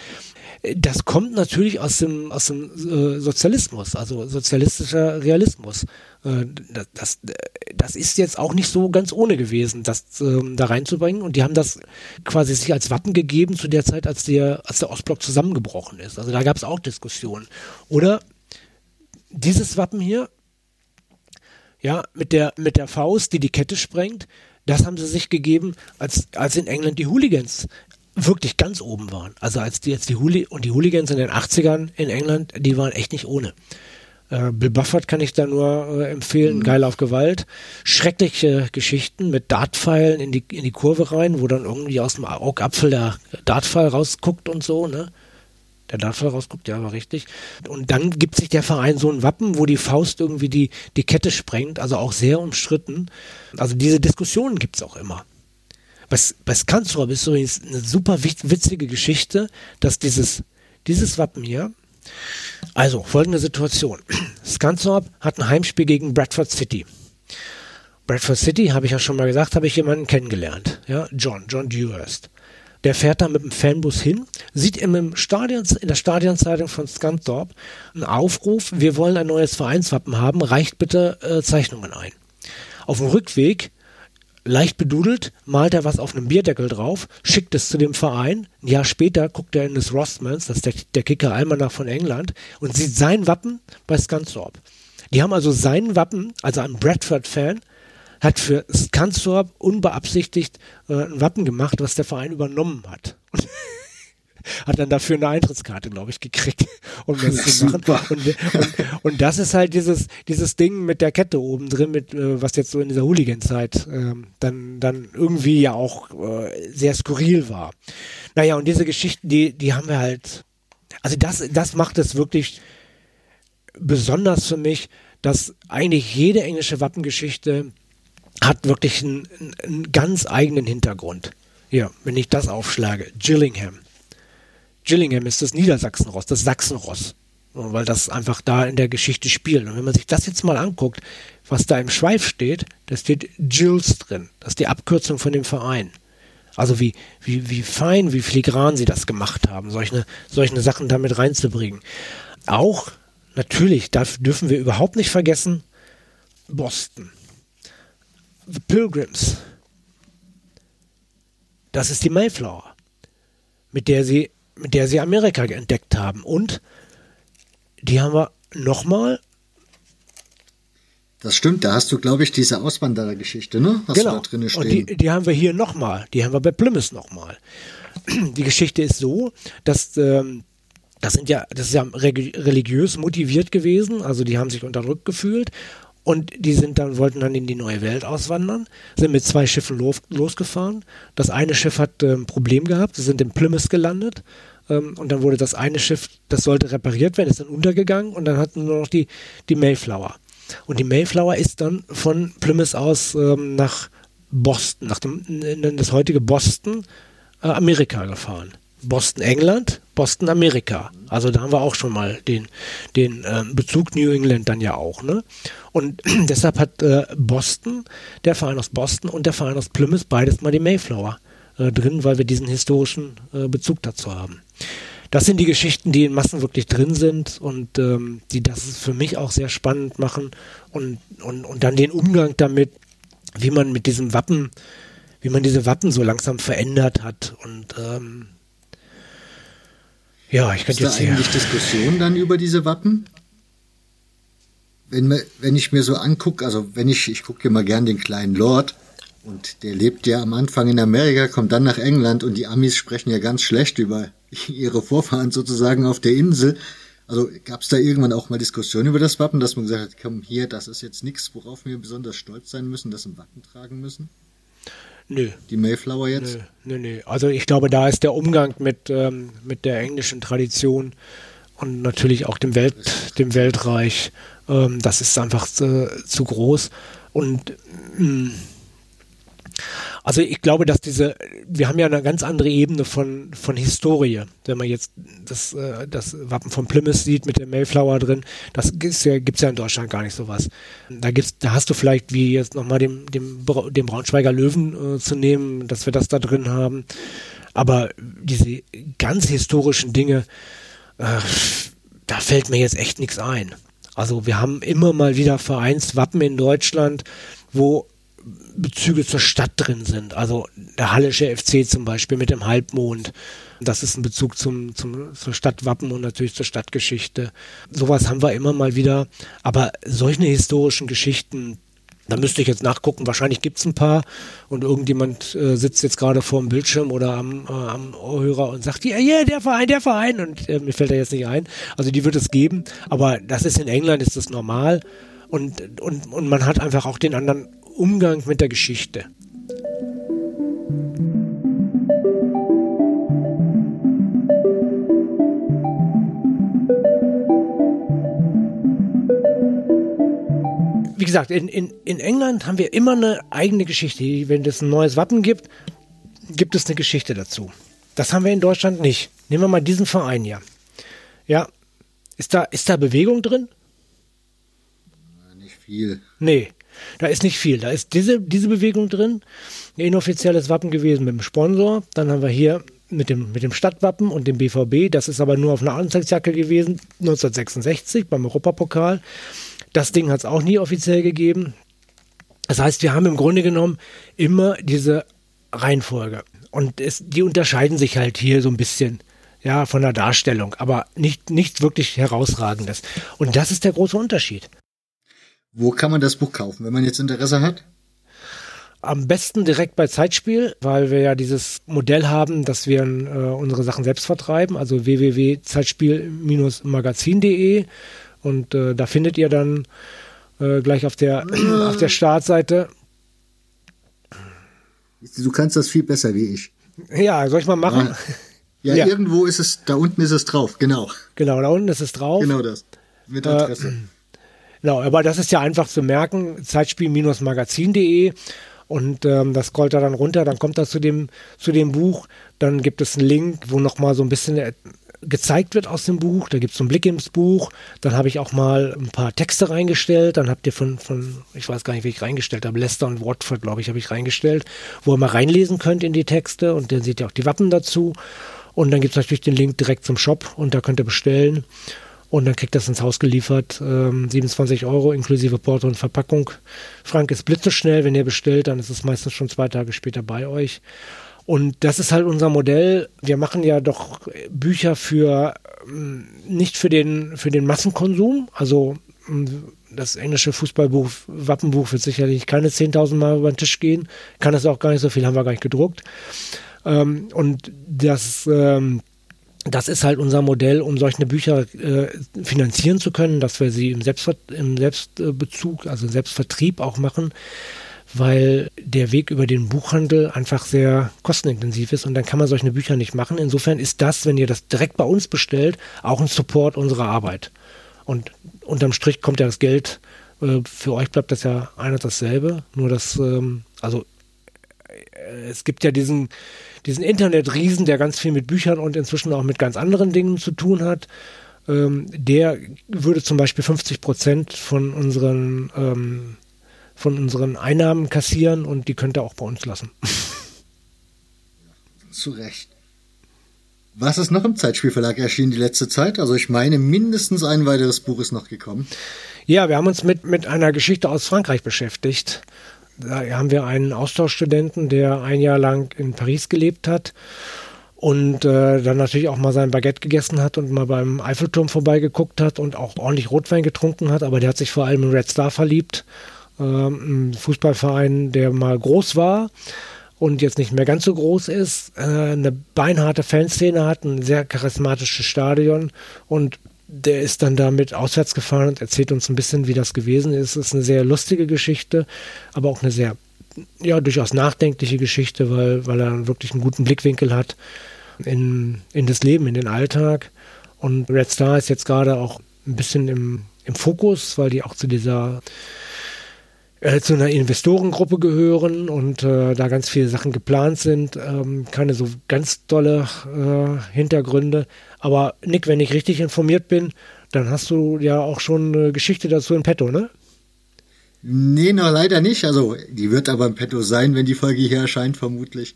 Das kommt natürlich aus dem, aus dem äh, Sozialismus, also sozialistischer Realismus. Äh, das, das ist jetzt auch nicht so ganz ohne gewesen, das ähm, da reinzubringen. Und die haben das quasi sich als Wappen gegeben zu der Zeit, als der, als der Ostblock zusammengebrochen ist. Also da gab es auch Diskussionen. Oder dieses Wappen hier, ja, mit der, mit der Faust, die die Kette sprengt, das haben sie sich gegeben, als, als in England die Hooligans wirklich ganz oben waren. Also als die jetzt die Hooli und die Hooligans in den 80ern in England, die waren echt nicht ohne. Äh, Bill Buffett kann ich da nur äh, empfehlen, mhm. geil auf Gewalt. Schreckliche Geschichten mit Dartpfeilen in die, in die Kurve rein, wo dann irgendwie aus dem Augapfel der Dartpfeil rausguckt und so, ne? Der Dartpfeil rausguckt, ja, war richtig. Und dann gibt sich der Verein so ein Wappen, wo die Faust irgendwie die, die Kette sprengt, also auch sehr umstritten. Also diese Diskussionen gibt's auch immer. Bei, bei Skansorb ist übrigens eine super witzige Geschichte, dass dieses, dieses Wappen hier, also, folgende Situation. Scanstorp hat ein Heimspiel gegen Bradford City. Bradford City, habe ich ja schon mal gesagt, habe ich jemanden kennengelernt. Ja, John, John Dewhurst. Der fährt da mit dem Fanbus hin, sieht im Stadion, in der Stadionzeitung von Scunthorpe einen Aufruf, wir wollen ein neues Vereinswappen haben, reicht bitte äh, Zeichnungen ein. Auf dem Rückweg leicht bedudelt, malt er was auf einem Bierdeckel drauf, schickt es zu dem Verein. Ein Jahr später guckt er in das Rostmans, das ist der, der Kicker Almanach von England, und sieht sein Wappen bei Scansthorpe. Die haben also sein Wappen, also ein Bradford-Fan, hat für Scansthorpe unbeabsichtigt äh, ein Wappen gemacht, was der Verein übernommen hat. Und hat dann dafür eine Eintrittskarte, glaube ich, gekriegt, um das zu machen. Und, und, und, das ist halt dieses, dieses Ding mit der Kette oben drin, mit, äh, was jetzt so in dieser Hooligan-Zeit äh, dann, dann irgendwie ja auch äh, sehr skurril war. Naja, und diese Geschichten, die, die haben wir halt, also das, das macht es wirklich besonders für mich, dass eigentlich jede englische Wappengeschichte hat wirklich einen, einen ganz eigenen Hintergrund. Ja, wenn ich das aufschlage. Gillingham. Gillingham ist das Niedersachsenross, das Sachsenross, weil das einfach da in der Geschichte spielt. Und wenn man sich das jetzt mal anguckt, was da im Schweif steht, da steht Gills drin. Das ist die Abkürzung von dem Verein. Also wie, wie, wie fein, wie filigran sie das gemacht haben, solche, solche Sachen damit reinzubringen. Auch, natürlich, da dürfen wir überhaupt nicht vergessen, Boston. The Pilgrims. Das ist die Mayflower, mit der sie mit der sie Amerika entdeckt haben. Und die haben wir nochmal. Das stimmt, da hast du, glaube ich, diese Auswanderergeschichte, ne? Hast genau. da drin stehen. Und die, die haben wir hier nochmal. Die haben wir bei Plymouth nochmal. Die Geschichte ist so, dass ähm, das sind ja, das ist ja religiös motiviert gewesen, also die haben sich unterdrückt gefühlt und die sind dann, wollten dann in die neue Welt auswandern, sind mit zwei Schiffen los, losgefahren. Das eine Schiff hat ein ähm, Problem gehabt, sie sind in Plymouth gelandet ähm, und dann wurde das eine Schiff, das sollte repariert werden, ist dann untergegangen und dann hatten nur noch die, die Mayflower. Und die Mayflower ist dann von Plymouth aus ähm, nach Boston, nach dem, in das heutige Boston, äh, Amerika gefahren. Boston, England, Boston, Amerika. Also da haben wir auch schon mal den, den äh, Bezug New England dann ja auch. Ne? Und deshalb hat äh, Boston, der Verein aus Boston und der Verein aus Plymouth beides mal die Mayflower äh, drin, weil wir diesen historischen äh, Bezug dazu haben. Das sind die Geschichten, die in Massen wirklich drin sind und ähm, die das für mich auch sehr spannend machen und, und, und dann den Umgang damit, wie man mit diesem Wappen, wie man diese Wappen so langsam verändert hat und ähm, ja, ich könnte jetzt. Ist da eigentlich Diskussion dann über diese Wappen? Wenn, wenn ich mir so angucke, also wenn ich, ich gucke immer gern den kleinen Lord und der lebt ja am Anfang in Amerika, kommt dann nach England und die Amis sprechen ja ganz schlecht über ihre Vorfahren sozusagen auf der Insel. Also gab es da irgendwann auch mal Diskussionen über das Wappen, dass man gesagt hat, komm hier, das ist jetzt nichts, worauf wir besonders stolz sein müssen, das im Wappen tragen müssen? Nö. Die Mayflower jetzt? Nö, nö, nö. Also ich glaube, da ist der Umgang mit, ähm, mit der englischen Tradition und natürlich auch dem, Welt, dem Weltreich, ähm, das ist einfach zu, zu groß. Und mh, mm, also ich glaube, dass diese, wir haben ja eine ganz andere Ebene von, von Historie. Wenn man jetzt das, äh, das Wappen von Plymouth sieht mit der Mayflower drin, das gibt's ja, gibt's ja in Deutschland gar nicht sowas. Da gibt's, da hast du vielleicht wie jetzt nochmal dem, dem, dem Braunschweiger Löwen äh, zu nehmen, dass wir das da drin haben. Aber diese ganz historischen Dinge, äh, da fällt mir jetzt echt nichts ein. Also wir haben immer mal wieder Vereinswappen in Deutschland, wo Bezüge zur Stadt drin sind. Also der Hallische FC zum Beispiel mit dem Halbmond. Das ist ein Bezug zum, zum, zur Stadtwappen und natürlich zur Stadtgeschichte. Sowas haben wir immer mal wieder. Aber solche historischen Geschichten, Da müsste ich jetzt nachgucken, wahrscheinlich gibt es ein paar und irgendjemand äh, sitzt jetzt gerade vor dem Bildschirm oder am, äh, am Ohrhörer und sagt, ja, yeah, der Verein, der Verein und äh, mir fällt er jetzt nicht ein. Also die wird es geben, aber das ist in England, ist das normal und, und, und man hat einfach auch den anderen Umgang mit der Geschichte. wie gesagt, in, in, in England haben wir immer eine eigene Geschichte. Wenn es ein neues Wappen gibt, gibt es eine Geschichte dazu. Das haben wir in Deutschland nicht. Nehmen wir mal diesen Verein hier. Ja, ist da, ist da Bewegung drin? Viel. Nee, da ist nicht viel. Da ist diese, diese Bewegung drin. Ein inoffizielles Wappen gewesen mit dem Sponsor. Dann haben wir hier mit dem, mit dem Stadtwappen und dem BVB. Das ist aber nur auf einer Anzeigejacke gewesen, 1966 beim Europapokal. Das Ding hat es auch nie offiziell gegeben. Das heißt, wir haben im Grunde genommen immer diese Reihenfolge. Und es, die unterscheiden sich halt hier so ein bisschen ja, von der Darstellung, aber nicht, nichts wirklich herausragendes. Und das ist der große Unterschied. Wo kann man das Buch kaufen, wenn man jetzt Interesse hat? Am besten direkt bei Zeitspiel, weil wir ja dieses Modell haben, dass wir äh, unsere Sachen selbst vertreiben, also www.zeitspiel-magazin.de und äh, da findet ihr dann äh, gleich auf der, auf der Startseite. Du kannst das viel besser wie ich. Ja, soll ich mal machen? Ja, ja, irgendwo ist es, da unten ist es drauf, genau. Genau, da unten ist es drauf. Genau das. Mit Adresse. Äh, genau, aber das ist ja einfach zu merken, Zeitspiel-magazin.de und ähm, das scrollt er dann runter, dann kommt er zu dem, zu dem Buch, dann gibt es einen Link, wo nochmal so ein bisschen gezeigt wird aus dem Buch. Da gibt es einen Blick ins Buch. Dann habe ich auch mal ein paar Texte reingestellt. Dann habt ihr von, von ich weiß gar nicht, wie ich reingestellt habe, Lester und Watford, glaube ich, habe ich reingestellt, wo ihr mal reinlesen könnt in die Texte und dann seht ihr auch die Wappen dazu. Und dann gibt es natürlich den Link direkt zum Shop und da könnt ihr bestellen. Und dann kriegt das ins Haus geliefert. Ähm, 27 Euro inklusive Porto und Verpackung. Frank ist blitzeschnell. Wenn ihr bestellt, dann ist es meistens schon zwei Tage später bei euch. Und das ist halt unser Modell. Wir machen ja doch Bücher für ähm, nicht für den für den Massenkonsum. Also ähm, das englische Fußballbuch, Wappenbuch wird sicherlich keine 10.000 Mal über den Tisch gehen. Kann es auch gar nicht so viel, haben wir gar nicht gedruckt. Ähm, und das das ist halt unser Modell, um solche Bücher äh, finanzieren zu können, dass wir sie im, Selbstver im Selbstbezug, also im Selbstvertrieb auch machen weil der Weg über den Buchhandel einfach sehr kostenintensiv ist und dann kann man solche Bücher nicht machen. Insofern ist das, wenn ihr das direkt bei uns bestellt, auch ein Support unserer Arbeit. Und unterm Strich kommt ja das Geld, äh, für euch bleibt das ja ein und dasselbe, nur dass, ähm, also es gibt ja diesen, diesen Internetriesen, der ganz viel mit Büchern und inzwischen auch mit ganz anderen Dingen zu tun hat. Ähm, der würde zum Beispiel 50 Prozent von unseren ähm, von unseren Einnahmen kassieren und die könnt ihr auch bei uns lassen. Zu Recht. Was ist noch im Zeitspielverlag erschienen die letzte Zeit? Also ich meine, mindestens ein weiteres Buch ist noch gekommen. Ja, wir haben uns mit, mit einer Geschichte aus Frankreich beschäftigt. Da haben wir einen Austauschstudenten, der ein Jahr lang in Paris gelebt hat und äh, dann natürlich auch mal sein Baguette gegessen hat und mal beim Eiffelturm vorbeigeguckt hat und auch ordentlich Rotwein getrunken hat, aber der hat sich vor allem in Red Star verliebt. Ähm, ein Fußballverein, der mal groß war und jetzt nicht mehr ganz so groß ist, äh, eine beinharte Fanszene hat, ein sehr charismatisches Stadion und der ist dann damit auswärts gefahren und erzählt uns ein bisschen, wie das gewesen ist. Es ist eine sehr lustige Geschichte, aber auch eine sehr, ja, durchaus nachdenkliche Geschichte, weil, weil er wirklich einen guten Blickwinkel hat in, in das Leben, in den Alltag. Und Red Star ist jetzt gerade auch ein bisschen im, im Fokus, weil die auch zu dieser äh, zu einer Investorengruppe gehören und äh, da ganz viele Sachen geplant sind. Ähm, keine so ganz tolle äh, Hintergründe. Aber Nick, wenn ich richtig informiert bin, dann hast du ja auch schon eine Geschichte dazu in petto, ne? Nee, noch leider nicht. Also, die wird aber im petto sein, wenn die Folge hier erscheint, vermutlich.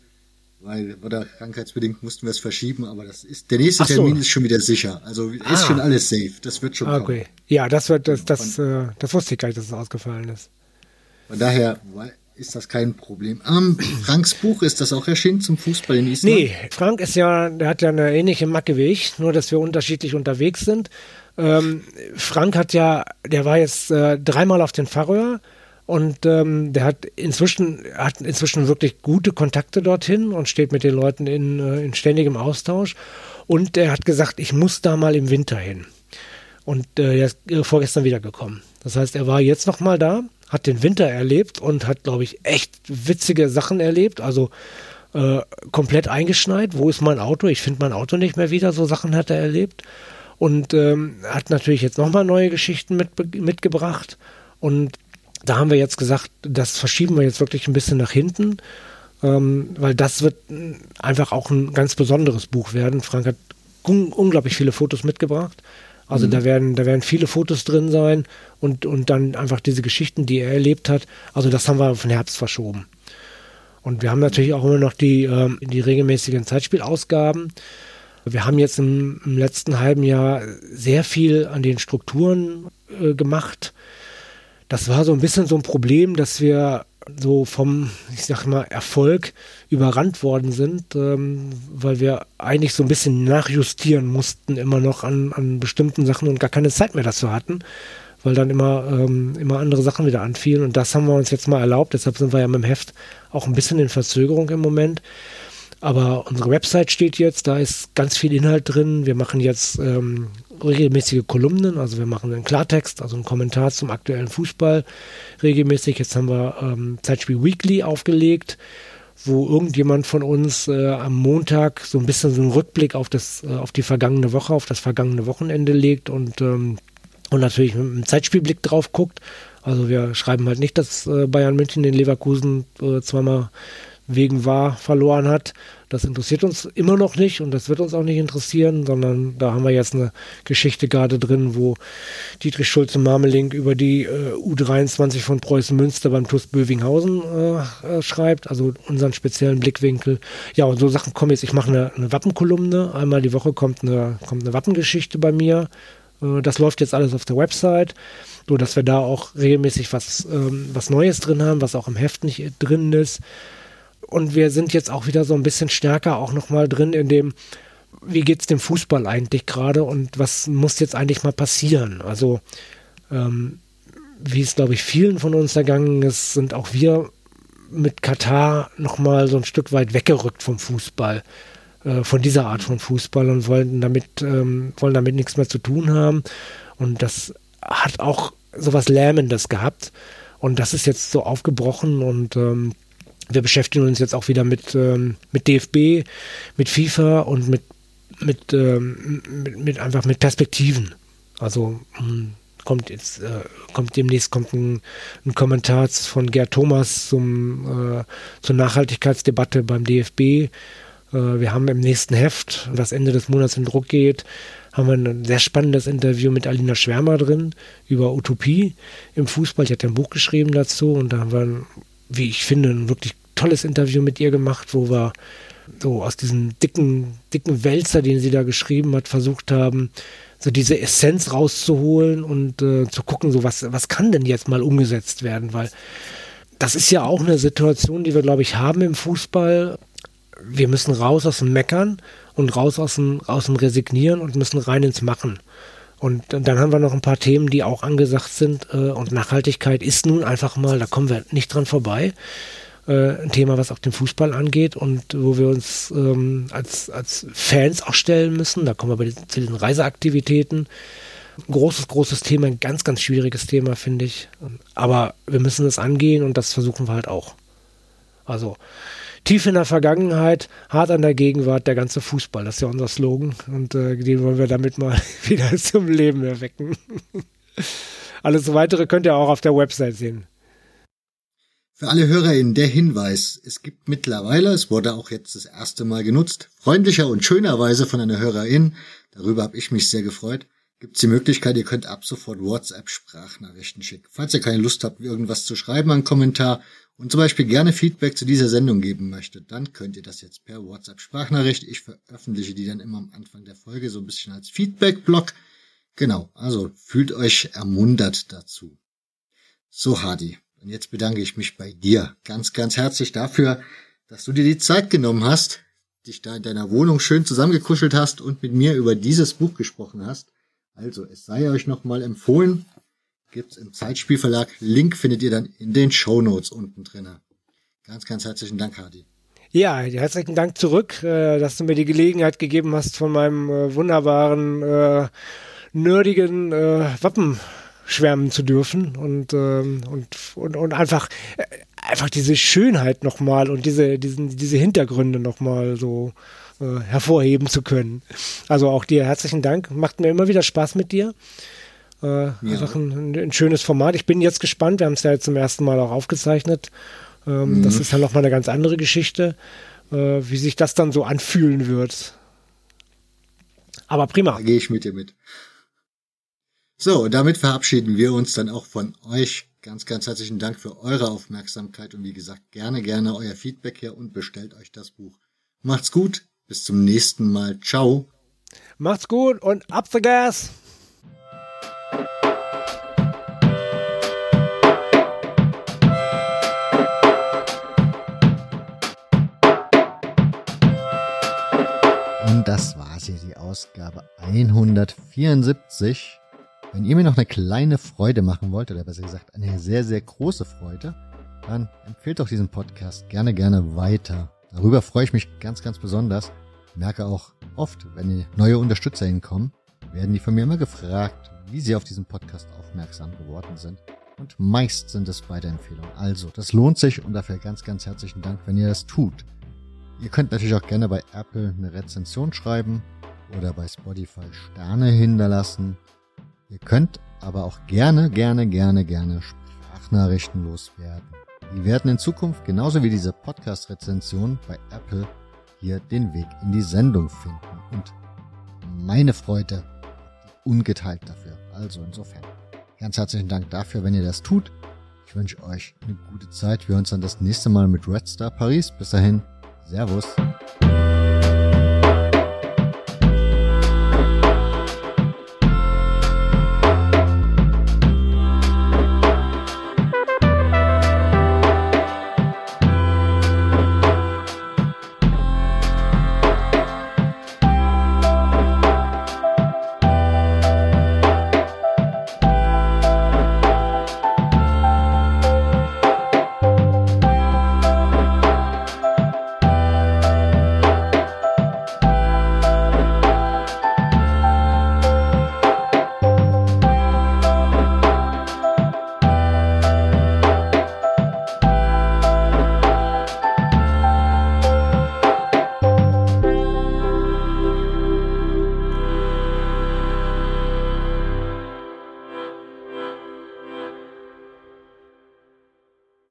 Weil, oder krankheitsbedingt mussten wir es verschieben, aber das ist, der nächste so. Termin ist schon wieder sicher. Also, ist ah. schon alles safe. Das wird schon okay. kommen. Ja, das wird, das, das, das, äh, das wusste ich gar nicht, dass es ausgefallen ist. Von daher ist das kein Problem. Ähm, Franks Buch, ist das auch erschienen zum Fußball in Island? Nee, Frank ist ja, der hat ja eine ähnliche Macke wie ich, nur dass wir unterschiedlich unterwegs sind. Ähm, Frank hat ja, der war jetzt äh, dreimal auf den Färöer, Und ähm, der hat inzwischen, hat inzwischen wirklich gute Kontakte dorthin und steht mit den Leuten in, äh, in ständigem Austausch. Und er hat gesagt, ich muss da mal im Winter hin. Und äh, er ist äh, vorgestern wiedergekommen. Das heißt, er war jetzt noch mal da, hat den Winter erlebt und hat, glaube ich, echt witzige Sachen erlebt. Also äh, komplett eingeschneit. Wo ist mein Auto? Ich finde mein Auto nicht mehr wieder. So Sachen hat er erlebt. Und ähm, hat natürlich jetzt nochmal neue Geschichten mit, mitgebracht. Und da haben wir jetzt gesagt, das verschieben wir jetzt wirklich ein bisschen nach hinten, ähm, weil das wird einfach auch ein ganz besonderes Buch werden. Frank hat un unglaublich viele Fotos mitgebracht. Also mhm. da werden, da werden viele Fotos drin sein und, und dann einfach diese Geschichten, die er erlebt hat. Also das haben wir auf den Herbst verschoben. Und wir haben natürlich auch immer noch die, ähm, die regelmäßigen Zeitspielausgaben. Wir haben jetzt im, im, letzten halben Jahr sehr viel an den Strukturen äh, gemacht. Das war so ein bisschen so ein Problem, dass wir so vom, ich sag mal, Erfolg überrannt worden sind, ähm, weil wir eigentlich so ein bisschen nachjustieren mussten, immer noch an, an bestimmten Sachen und gar keine Zeit mehr dazu hatten, weil dann immer, ähm, immer andere Sachen wieder anfielen. Und das haben wir uns jetzt mal erlaubt, deshalb sind wir ja mit dem Heft auch ein bisschen in Verzögerung im Moment. Aber unsere Website steht jetzt, da ist ganz viel Inhalt drin. Wir machen jetzt ähm, regelmäßige Kolumnen, also wir machen einen Klartext, also einen Kommentar zum aktuellen Fußball regelmäßig. Jetzt haben wir ähm, Zeitspiel Weekly aufgelegt, wo irgendjemand von uns äh, am Montag so ein bisschen so einen Rückblick auf das, äh, auf die vergangene Woche, auf das vergangene Wochenende legt und ähm, und natürlich mit einem Zeitspielblick drauf guckt. Also wir schreiben halt nicht, dass äh, Bayern München den Leverkusen äh, zweimal wegen war verloren hat. Das interessiert uns immer noch nicht und das wird uns auch nicht interessieren, sondern da haben wir jetzt eine Geschichte gerade drin, wo Dietrich Schulze-Marmeling über die äh, U23 von Preußen Münster beim TuS Bövinghausen äh, äh, schreibt, also unseren speziellen Blickwinkel. Ja, und so Sachen kommen jetzt. Ich mache eine, eine Wappenkolumne. Einmal die Woche kommt eine, kommt eine Wappengeschichte bei mir. Äh, das läuft jetzt alles auf der Website, so dass wir da auch regelmäßig was, ähm, was Neues drin haben, was auch im Heft nicht drin ist. Und wir sind jetzt auch wieder so ein bisschen stärker auch nochmal drin in dem, wie geht es dem Fußball eigentlich gerade und was muss jetzt eigentlich mal passieren? Also, ähm, wie es, glaube ich, vielen von uns ergangen ist, sind auch wir mit Katar nochmal so ein Stück weit weggerückt vom Fußball, äh, von dieser Art von Fußball und wollen damit, ähm, wollen damit nichts mehr zu tun haben. Und das hat auch sowas Lähmendes gehabt. Und das ist jetzt so aufgebrochen und ähm, wir beschäftigen uns jetzt auch wieder mit, ähm, mit DFB, mit FIFA und mit, mit, ähm, mit, mit, einfach mit Perspektiven. Also hm, kommt jetzt, äh, kommt demnächst kommt ein, ein, Kommentar von Gerd Thomas zum, äh, zur Nachhaltigkeitsdebatte beim DFB. Äh, wir haben im nächsten Heft, das Ende des Monats in Druck geht, haben wir ein sehr spannendes Interview mit Alina Schwärmer drin über Utopie im Fußball. Ich hatte ein Buch geschrieben dazu und da haben wir wie ich finde, ein wirklich tolles Interview mit ihr gemacht, wo wir so aus diesem dicken, dicken Wälzer, den sie da geschrieben hat, versucht haben, so diese Essenz rauszuholen und äh, zu gucken, so was, was kann denn jetzt mal umgesetzt werden, weil das ist ja auch eine Situation, die wir, glaube ich, haben im Fußball. Wir müssen raus aus dem Meckern und raus aus dem, aus dem Resignieren und müssen rein ins Machen. Und dann haben wir noch ein paar Themen, die auch angesagt sind. Äh, und Nachhaltigkeit ist nun einfach mal, da kommen wir nicht dran vorbei. Äh, ein Thema, was auch den Fußball angeht und wo wir uns ähm, als, als Fans auch stellen müssen. Da kommen wir zu den Reiseaktivitäten. großes, großes Thema, ein ganz, ganz schwieriges Thema, finde ich. Aber wir müssen es angehen und das versuchen wir halt auch. Also tief in der Vergangenheit, hart an der Gegenwart, der ganze Fußball. Das ist ja unser Slogan und äh, den wollen wir damit mal wieder zum Leben erwecken. Alles weitere könnt ihr auch auf der Website sehen. Für alle HörerInnen der Hinweis, es gibt mittlerweile, es wurde auch jetzt das erste Mal genutzt, freundlicher und schönerweise von einer HörerIn, darüber habe ich mich sehr gefreut, gibt es die Möglichkeit, ihr könnt ab sofort WhatsApp-Sprachnachrichten schicken. Falls ihr keine Lust habt, irgendwas zu schreiben, einen Kommentar und zum Beispiel gerne Feedback zu dieser Sendung geben möchtet, dann könnt ihr das jetzt per WhatsApp-Sprachnachricht. Ich veröffentliche die dann immer am Anfang der Folge so ein bisschen als Feedback-Blog. Genau, also fühlt euch ermuntert dazu. So, Hadi, und jetzt bedanke ich mich bei dir ganz, ganz herzlich dafür, dass du dir die Zeit genommen hast, dich da in deiner Wohnung schön zusammengekuschelt hast und mit mir über dieses Buch gesprochen hast. Also, es sei euch nochmal empfohlen, gibt's im Zeitspielverlag. Link findet ihr dann in den Show Notes unten drinne. Ganz, ganz herzlichen Dank, Hardy. Ja, herzlichen Dank zurück, äh, dass du mir die Gelegenheit gegeben hast, von meinem äh, wunderbaren, äh, nerdigen Wappen schwärmen zu dürfen und, ähm, und, und, und einfach, einfach diese Schönheit nochmal und diese, diesen, diese Hintergründe nochmal so hervorheben zu können. Also auch dir herzlichen Dank. Macht mir immer wieder Spaß mit dir. Äh, ja. Einfach ein, ein, schönes Format. Ich bin jetzt gespannt. Wir haben es ja jetzt zum ersten Mal auch aufgezeichnet. Ähm, mhm. Das ist ja nochmal eine ganz andere Geschichte, äh, wie sich das dann so anfühlen wird. Aber prima. Gehe ich mit dir mit. So, damit verabschieden wir uns dann auch von euch. Ganz, ganz herzlichen Dank für eure Aufmerksamkeit und wie gesagt, gerne, gerne euer Feedback hier und bestellt euch das Buch. Macht's gut, bis zum nächsten Mal. Ciao. Macht's gut und up the gas. Das hier, die Ausgabe 174. Wenn ihr mir noch eine kleine Freude machen wollt, oder besser gesagt eine sehr, sehr große Freude, dann empfehlt doch diesen Podcast gerne, gerne weiter. Darüber freue ich mich ganz, ganz besonders. merke auch oft, wenn neue Unterstützer hinkommen, werden die von mir immer gefragt, wie sie auf diesen Podcast aufmerksam geworden sind. Und meist sind es Weiterempfehlungen. Also, das lohnt sich und dafür ganz, ganz herzlichen Dank, wenn ihr das tut. Ihr könnt natürlich auch gerne bei Apple eine Rezension schreiben oder bei Spotify Sterne hinterlassen. Ihr könnt aber auch gerne, gerne, gerne, gerne Sprachnachrichten loswerden. Die werden in Zukunft genauso wie diese Podcast-Rezension bei Apple hier den Weg in die Sendung finden. Und meine Freude ungeteilt dafür. Also insofern ganz herzlichen Dank dafür, wenn ihr das tut. Ich wünsche euch eine gute Zeit. Wir hören uns dann das nächste Mal mit Red Star Paris. Bis dahin, Servus.